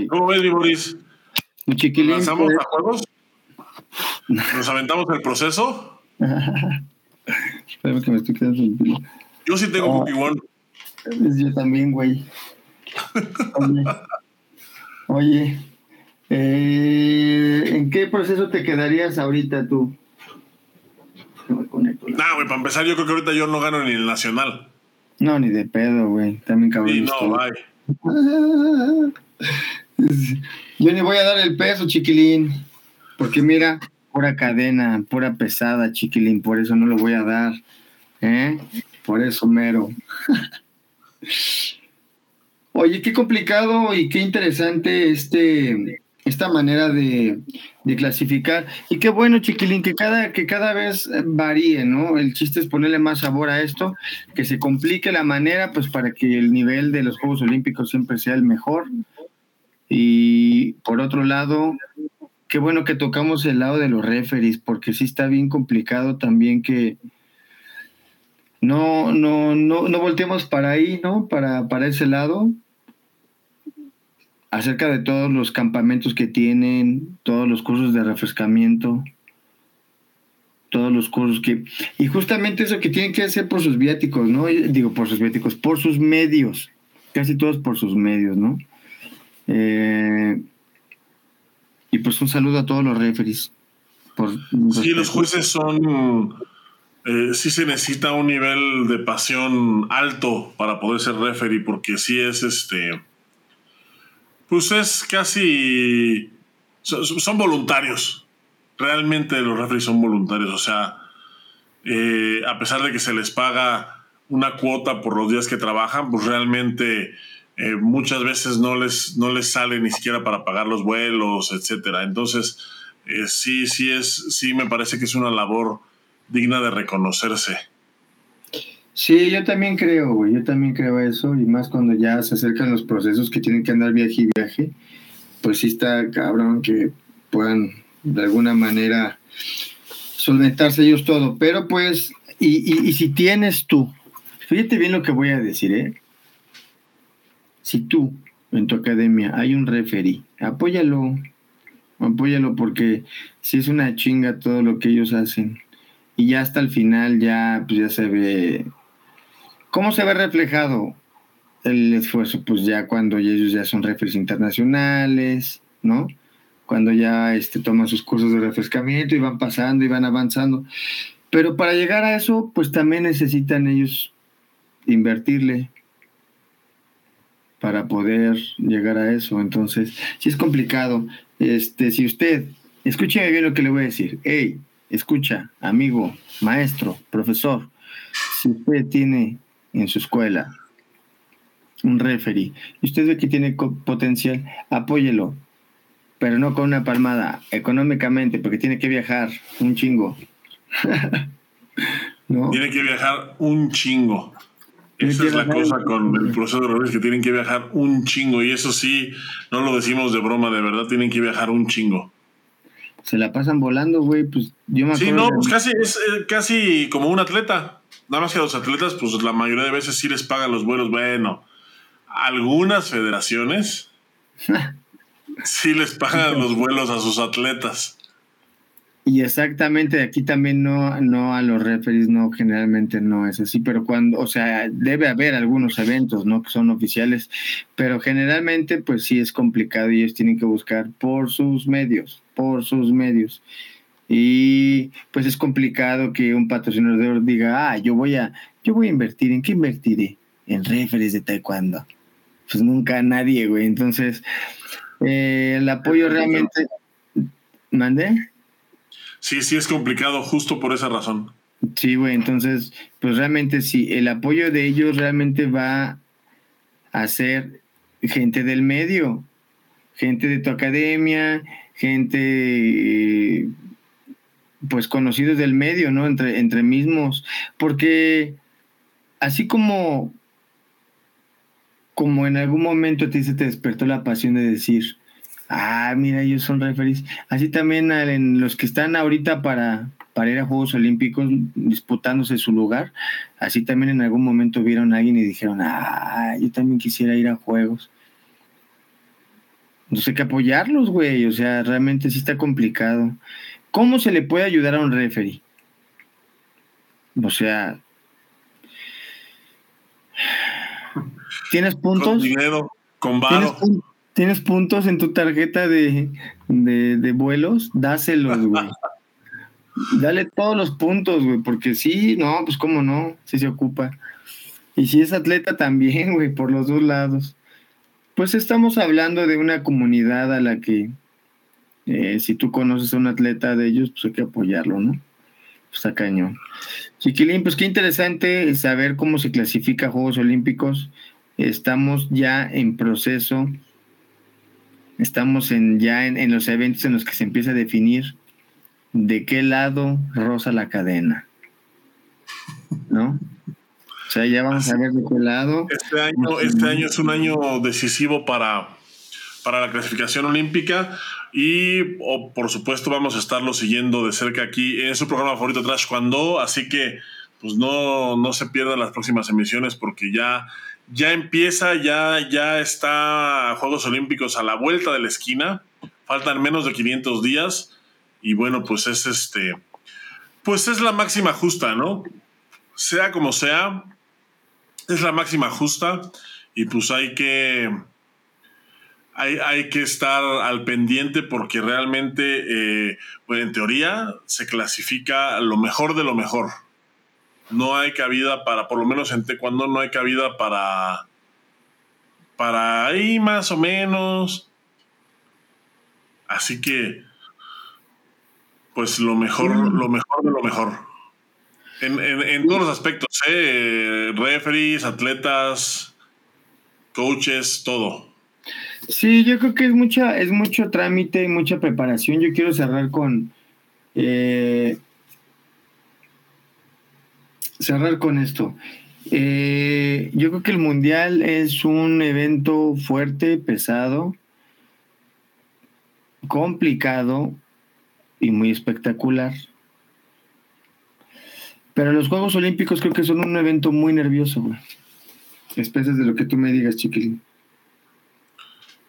Speaker 1: ¿Cómo ves, Boris?
Speaker 2: Chiquilín,
Speaker 1: ¿Lanzamos pues. a juegos? ¿Nos aventamos el proceso? (laughs)
Speaker 2: Espérame que me estoy quedando sin pila.
Speaker 1: Yo sí tengo Cookie One.
Speaker 2: Yo también, güey. Oye, eh, ¿en qué proceso te quedarías ahorita tú?
Speaker 1: Me conecto. Nah, güey, para empezar, yo creo que ahorita yo no gano ni el nacional.
Speaker 2: No, ni de pedo, güey. También cabrón.
Speaker 1: Sí, no, bye. (laughs)
Speaker 2: Yo ni voy a dar el peso, chiquilín. Porque mira, pura cadena, pura pesada, chiquilín. Por eso no lo voy a dar. ¿Eh? Por eso mero. (laughs) Oye, qué complicado y qué interesante este esta manera de, clasificar. Y qué bueno, chiquilín, que cada, que cada vez varíe, ¿no? El chiste es ponerle más sabor a esto, que se complique la manera, pues para que el nivel de los Juegos Olímpicos siempre sea el mejor. Y por otro lado, qué bueno que tocamos el lado de los referees, porque sí está bien complicado también que no, no, no, no volteemos para ahí, ¿no? Para, para ese lado acerca de todos los campamentos que tienen, todos los cursos de refrescamiento, todos los cursos que... Y justamente eso que tienen que hacer por sus viáticos, ¿no? Digo, por sus viáticos, por sus medios, casi todos por sus medios, ¿no? Eh, y pues un saludo a todos los referees. Por
Speaker 1: sí, los jueces son... Eh, sí se necesita un nivel de pasión alto para poder ser referee, porque sí es este pues es casi. Son, voluntarios. Realmente los referees son voluntarios. O sea, eh, a pesar de que se les paga una cuota por los días que trabajan, pues realmente eh, muchas veces no les, no les sale ni siquiera para pagar los vuelos, etcétera. Entonces, eh, sí, sí es, sí me parece que es una labor digna de reconocerse.
Speaker 2: Sí, yo también creo, güey, yo también creo eso, y más cuando ya se acercan los procesos que tienen que andar viaje y viaje, pues sí está cabrón que puedan de alguna manera solventarse ellos todo, pero pues, y, y, si tienes tú, fíjate bien lo que voy a decir, ¿eh? Si tú en tu academia hay un referee, apóyalo, apóyalo porque si es una chinga todo lo que ellos hacen y ya hasta el final ya pues ya se ve ¿Cómo se ve reflejado el esfuerzo? Pues ya cuando ellos ya son refres internacionales, ¿no? Cuando ya este, toman sus cursos de refrescamiento y van pasando y van avanzando. Pero para llegar a eso, pues también necesitan ellos invertirle para poder llegar a eso. Entonces, sí es complicado. Este, si usted, escúcheme bien lo que le voy a decir. Hey, escucha, amigo, maestro, profesor, si usted tiene en su escuela, un referee, y usted ve que tiene potencial, apóyelo, pero no con una palmada, económicamente, porque tiene que viajar un chingo. (laughs)
Speaker 1: Tiene que viajar un chingo. Esa es la cosa con el proceso de referees que tienen que viajar un chingo. Y eso sí, no lo decimos de broma, de verdad, tienen que viajar un chingo.
Speaker 2: Se la pasan volando, güey. Pues yo me
Speaker 1: Sí, no, pues casi es eh, casi como un atleta. Nada más que a los atletas, pues la mayoría de veces sí les pagan los vuelos. Bueno, algunas federaciones (laughs) sí les pagan los vuelos a sus atletas.
Speaker 2: Y exactamente, aquí también no, no a los referees, no, generalmente no es así, pero cuando, o sea, debe haber algunos eventos, ¿no? Que son oficiales, pero generalmente pues sí es complicado y ellos tienen que buscar por sus medios, por sus medios. Y pues es complicado que un patrocinador diga, ah, yo voy a, yo voy a invertir, ¿en qué invertiré? En referees de taekwondo. Pues nunca nadie, güey. Entonces, eh, el apoyo realmente... ¿Mandé?
Speaker 1: Sí, sí es complicado justo por esa razón.
Speaker 2: Sí, güey, entonces, pues realmente sí, el apoyo de ellos realmente va a ser gente del medio, gente de tu academia, gente, pues conocidos del medio, ¿no? Entre, entre mismos, porque así como, como en algún momento se te despertó la pasión de decir, Ah, mira, ellos son referees. Así también en los que están ahorita para, para ir a Juegos Olímpicos disputándose su lugar, así también en algún momento vieron a alguien y dijeron, ah, yo también quisiera ir a Juegos. No sé qué apoyarlos, güey. O sea, realmente sí está complicado. ¿Cómo se le puede ayudar a un referee? O sea, ¿tienes puntos? Con
Speaker 1: dinero, con varo.
Speaker 2: ¿Tienes puntos en tu tarjeta de, vuelos? Dáselos, güey. (laughs) Dale todos los puntos, güey, porque sí, no, pues cómo no, si se ocupa. Y si es atleta también, güey, por los dos lados. Pues estamos hablando de una comunidad a la que eh, si tú conoces a un atleta de ellos, pues hay que apoyarlo, ¿no? Pues está cañón. Chiquilín, pues qué interesante saber cómo se clasifica Juegos Olímpicos. Estamos ya en proceso estamos en, ya en, los eventos en los que se empieza a definir de qué lado rosa la cadena. ¿No? O sea, ya vamos a ver de qué lado.
Speaker 1: Este año, este año es un año decisivo para, para la clasificación olímpica y por supuesto vamos a estarlo siguiendo de cerca aquí en su programa favorito Trash Cuando, así que pues no, no se pierdan las próximas emisiones porque ya ya empieza, ya, ya está Juegos Olímpicos a la vuelta de la esquina. Faltan menos de 500 días. Y bueno, pues es este. Pues es la máxima justa, ¿no? Sea como sea, es la máxima justa. Y pues hay que. Hay, hay que estar al pendiente porque realmente, eh, pues en teoría, se clasifica lo mejor de lo mejor no hay cabida para, por lo menos en taekwondo no hay cabida para, para ahí más o menos. Así que, pues lo mejor, lo mejor de lo mejor. En, todos los aspectos, ¿eh? referees, atletas, coaches, todo.
Speaker 2: Sí, yo creo que es mucha, es mucho trámite y mucha preparación. Yo quiero cerrar con eh, cerrar con esto. Eh, yo creo que el Mundial es un evento fuerte, pesado, complicado y muy espectacular. Pero los Juegos Olímpicos creo que son un evento muy nervioso, güey. De lo que tú me digas, chiquilín.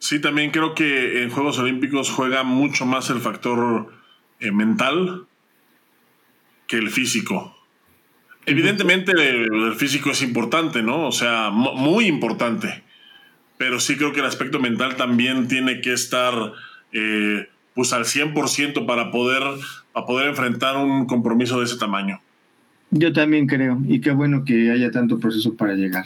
Speaker 1: Sí, también creo que en Juegos Olímpicos juega mucho más el factor eh, mental que el físico. Evidentemente el físico es importante, ¿no? O sea, muy importante. Pero sí creo que el aspecto mental también tiene que estar eh, pues al 100% para poder, para poder enfrentar un compromiso de ese tamaño.
Speaker 2: Yo también creo, y qué bueno que haya tanto proceso para llegar.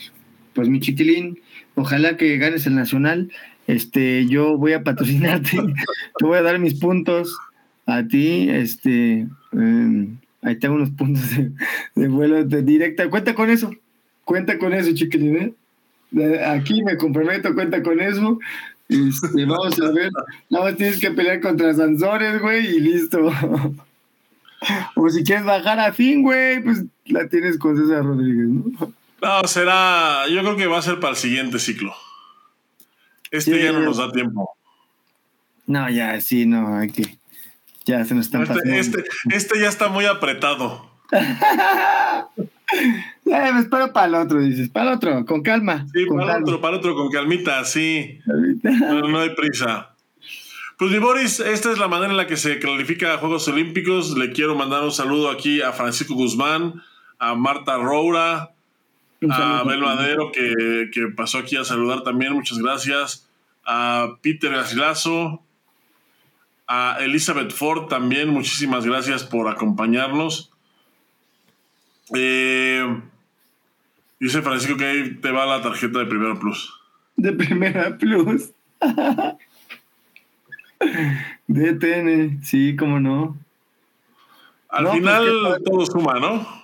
Speaker 2: Pues mi chiquilín, ojalá que ganes el nacional. Este, yo voy a patrocinarte, (laughs) te voy a dar mis puntos a ti, este, em, Ahí tengo unos puntos de, vuelo de directa. Cuenta con eso. Cuenta con eso, chiquilín. ¿eh? Aquí me comprometo, cuenta con eso. Este, vamos a ver. Nada más tienes que pelear contra Sansores, güey, y listo. (laughs) o si quieres bajar a fin, güey, pues la tienes con César Rodríguez, ¿no?
Speaker 1: No, será. Yo creo que va a ser para el siguiente ciclo. Este ya no nos da tiempo.
Speaker 2: No, ya, sí, no, hay que. Ya se nos están
Speaker 1: este, este, este, ya está muy apretado. (laughs)
Speaker 2: Eh, me espero para el otro, dices. Para el otro, con calma.
Speaker 1: Sí, para el otro, para el otro, con calmita, sí. No, no, hay prisa. Pues mi Boris, esta es la manera en la que se califica a Juegos Olímpicos. Le quiero mandar un saludo aquí a Francisco Guzmán, a Marta Roura, a Abel Madero, que, que, pasó aquí a saludar también. Muchas gracias. A Peter Gasilazo, a Elizabeth Ford también. Muchísimas gracias por acompañarnos. Eh, dice Francisco que ahí te va la tarjeta de Primera Plus.
Speaker 2: De Primera Plus. DTN, sí, cómo no.
Speaker 1: Al pues final todo suma, ¿no?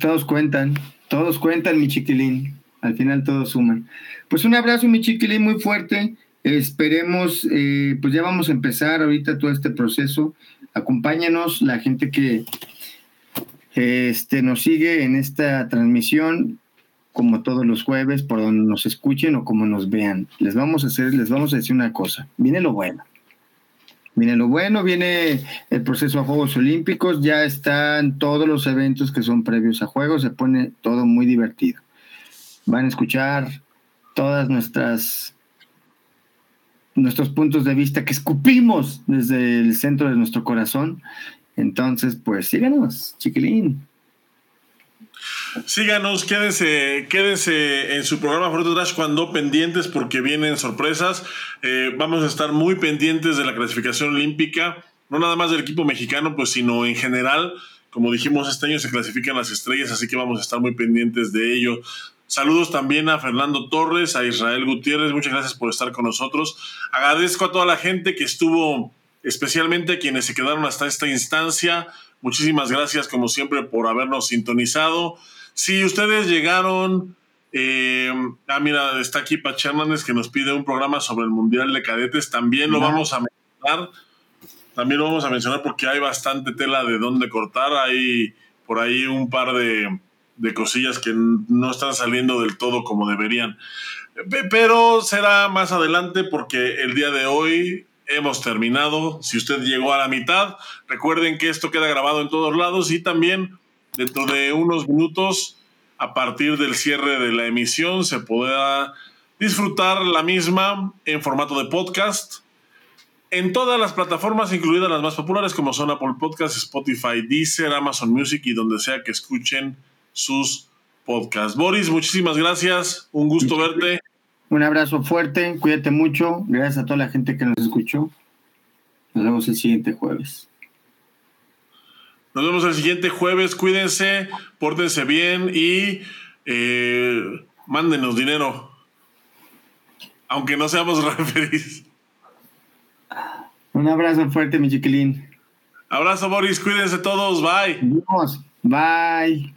Speaker 2: Todos cuentan, todos cuentan, mi chiquilín. Al final todos suman. Pues un abrazo, mi chiquilín, muy fuerte. Esperemos, eh, pues ya vamos a empezar ahorita todo este proceso. Acompáñanos, la gente que este, nos sigue en esta transmisión, como todos los jueves, por donde nos escuchen o como nos vean. Les vamos a hacer, les vamos a decir una cosa. Viene lo bueno. Viene lo bueno, viene el proceso a Juegos Olímpicos, ya están todos los eventos que son previos a Juegos, se pone todo muy divertido. Van a escuchar todas nuestras nuestros puntos de vista que escupimos desde el centro de nuestro corazón entonces, pues síganos, chiquilín.
Speaker 1: Síganos, quédense, quédense en su programa Fruto Trash cuando pendientes porque vienen sorpresas. Eh, vamos a estar muy pendientes de la clasificación olímpica, no nada más del equipo mexicano, pues sino en general. Como dijimos, este año se clasifican las estrellas, así que vamos a estar muy pendientes de ello. Saludos también a Fernando Torres, a Israel Gutiérrez, muchas gracias por estar con nosotros. Agradezco a toda la gente que estuvo especialmente a quienes se quedaron hasta esta instancia. Muchísimas gracias, como siempre, por habernos sintonizado. Si ustedes llegaron, eh, ah, mira, está aquí Hernández que nos pide un programa sobre el Mundial de Cadetes. También lo vamos a mencionar. También lo vamos a mencionar porque hay bastante tela de dónde cortar. Hay por ahí un par de, de cosillas que no están saliendo del todo como deberían. Pero será más adelante porque el día de hoy hemos terminado. Si usted llegó a la mitad, recuerden que esto queda grabado en todos lados y también dentro de unos minutos, a partir del cierre de la emisión, se podrá disfrutar la misma en formato de podcast. En todas las plataformas, incluidas las más populares como son Apple Podcasts, Spotify, Deezer, Amazon Music y donde sea que escuchen sus podcasts. Boris, muchísimas gracias. Un gusto verte.
Speaker 2: Un abrazo fuerte, cuídate mucho. Gracias a toda la gente que nos escuchó. Nos vemos el siguiente jueves.
Speaker 1: Nos vemos el siguiente jueves. Cuídense, pórtense bien y eh, mándenos dinero. Aunque no seamos (laughs) referís.
Speaker 2: Un abrazo fuerte, mi chiquilín.
Speaker 1: Abrazo, Boris. Cuídense todos. Bye.
Speaker 2: Bye.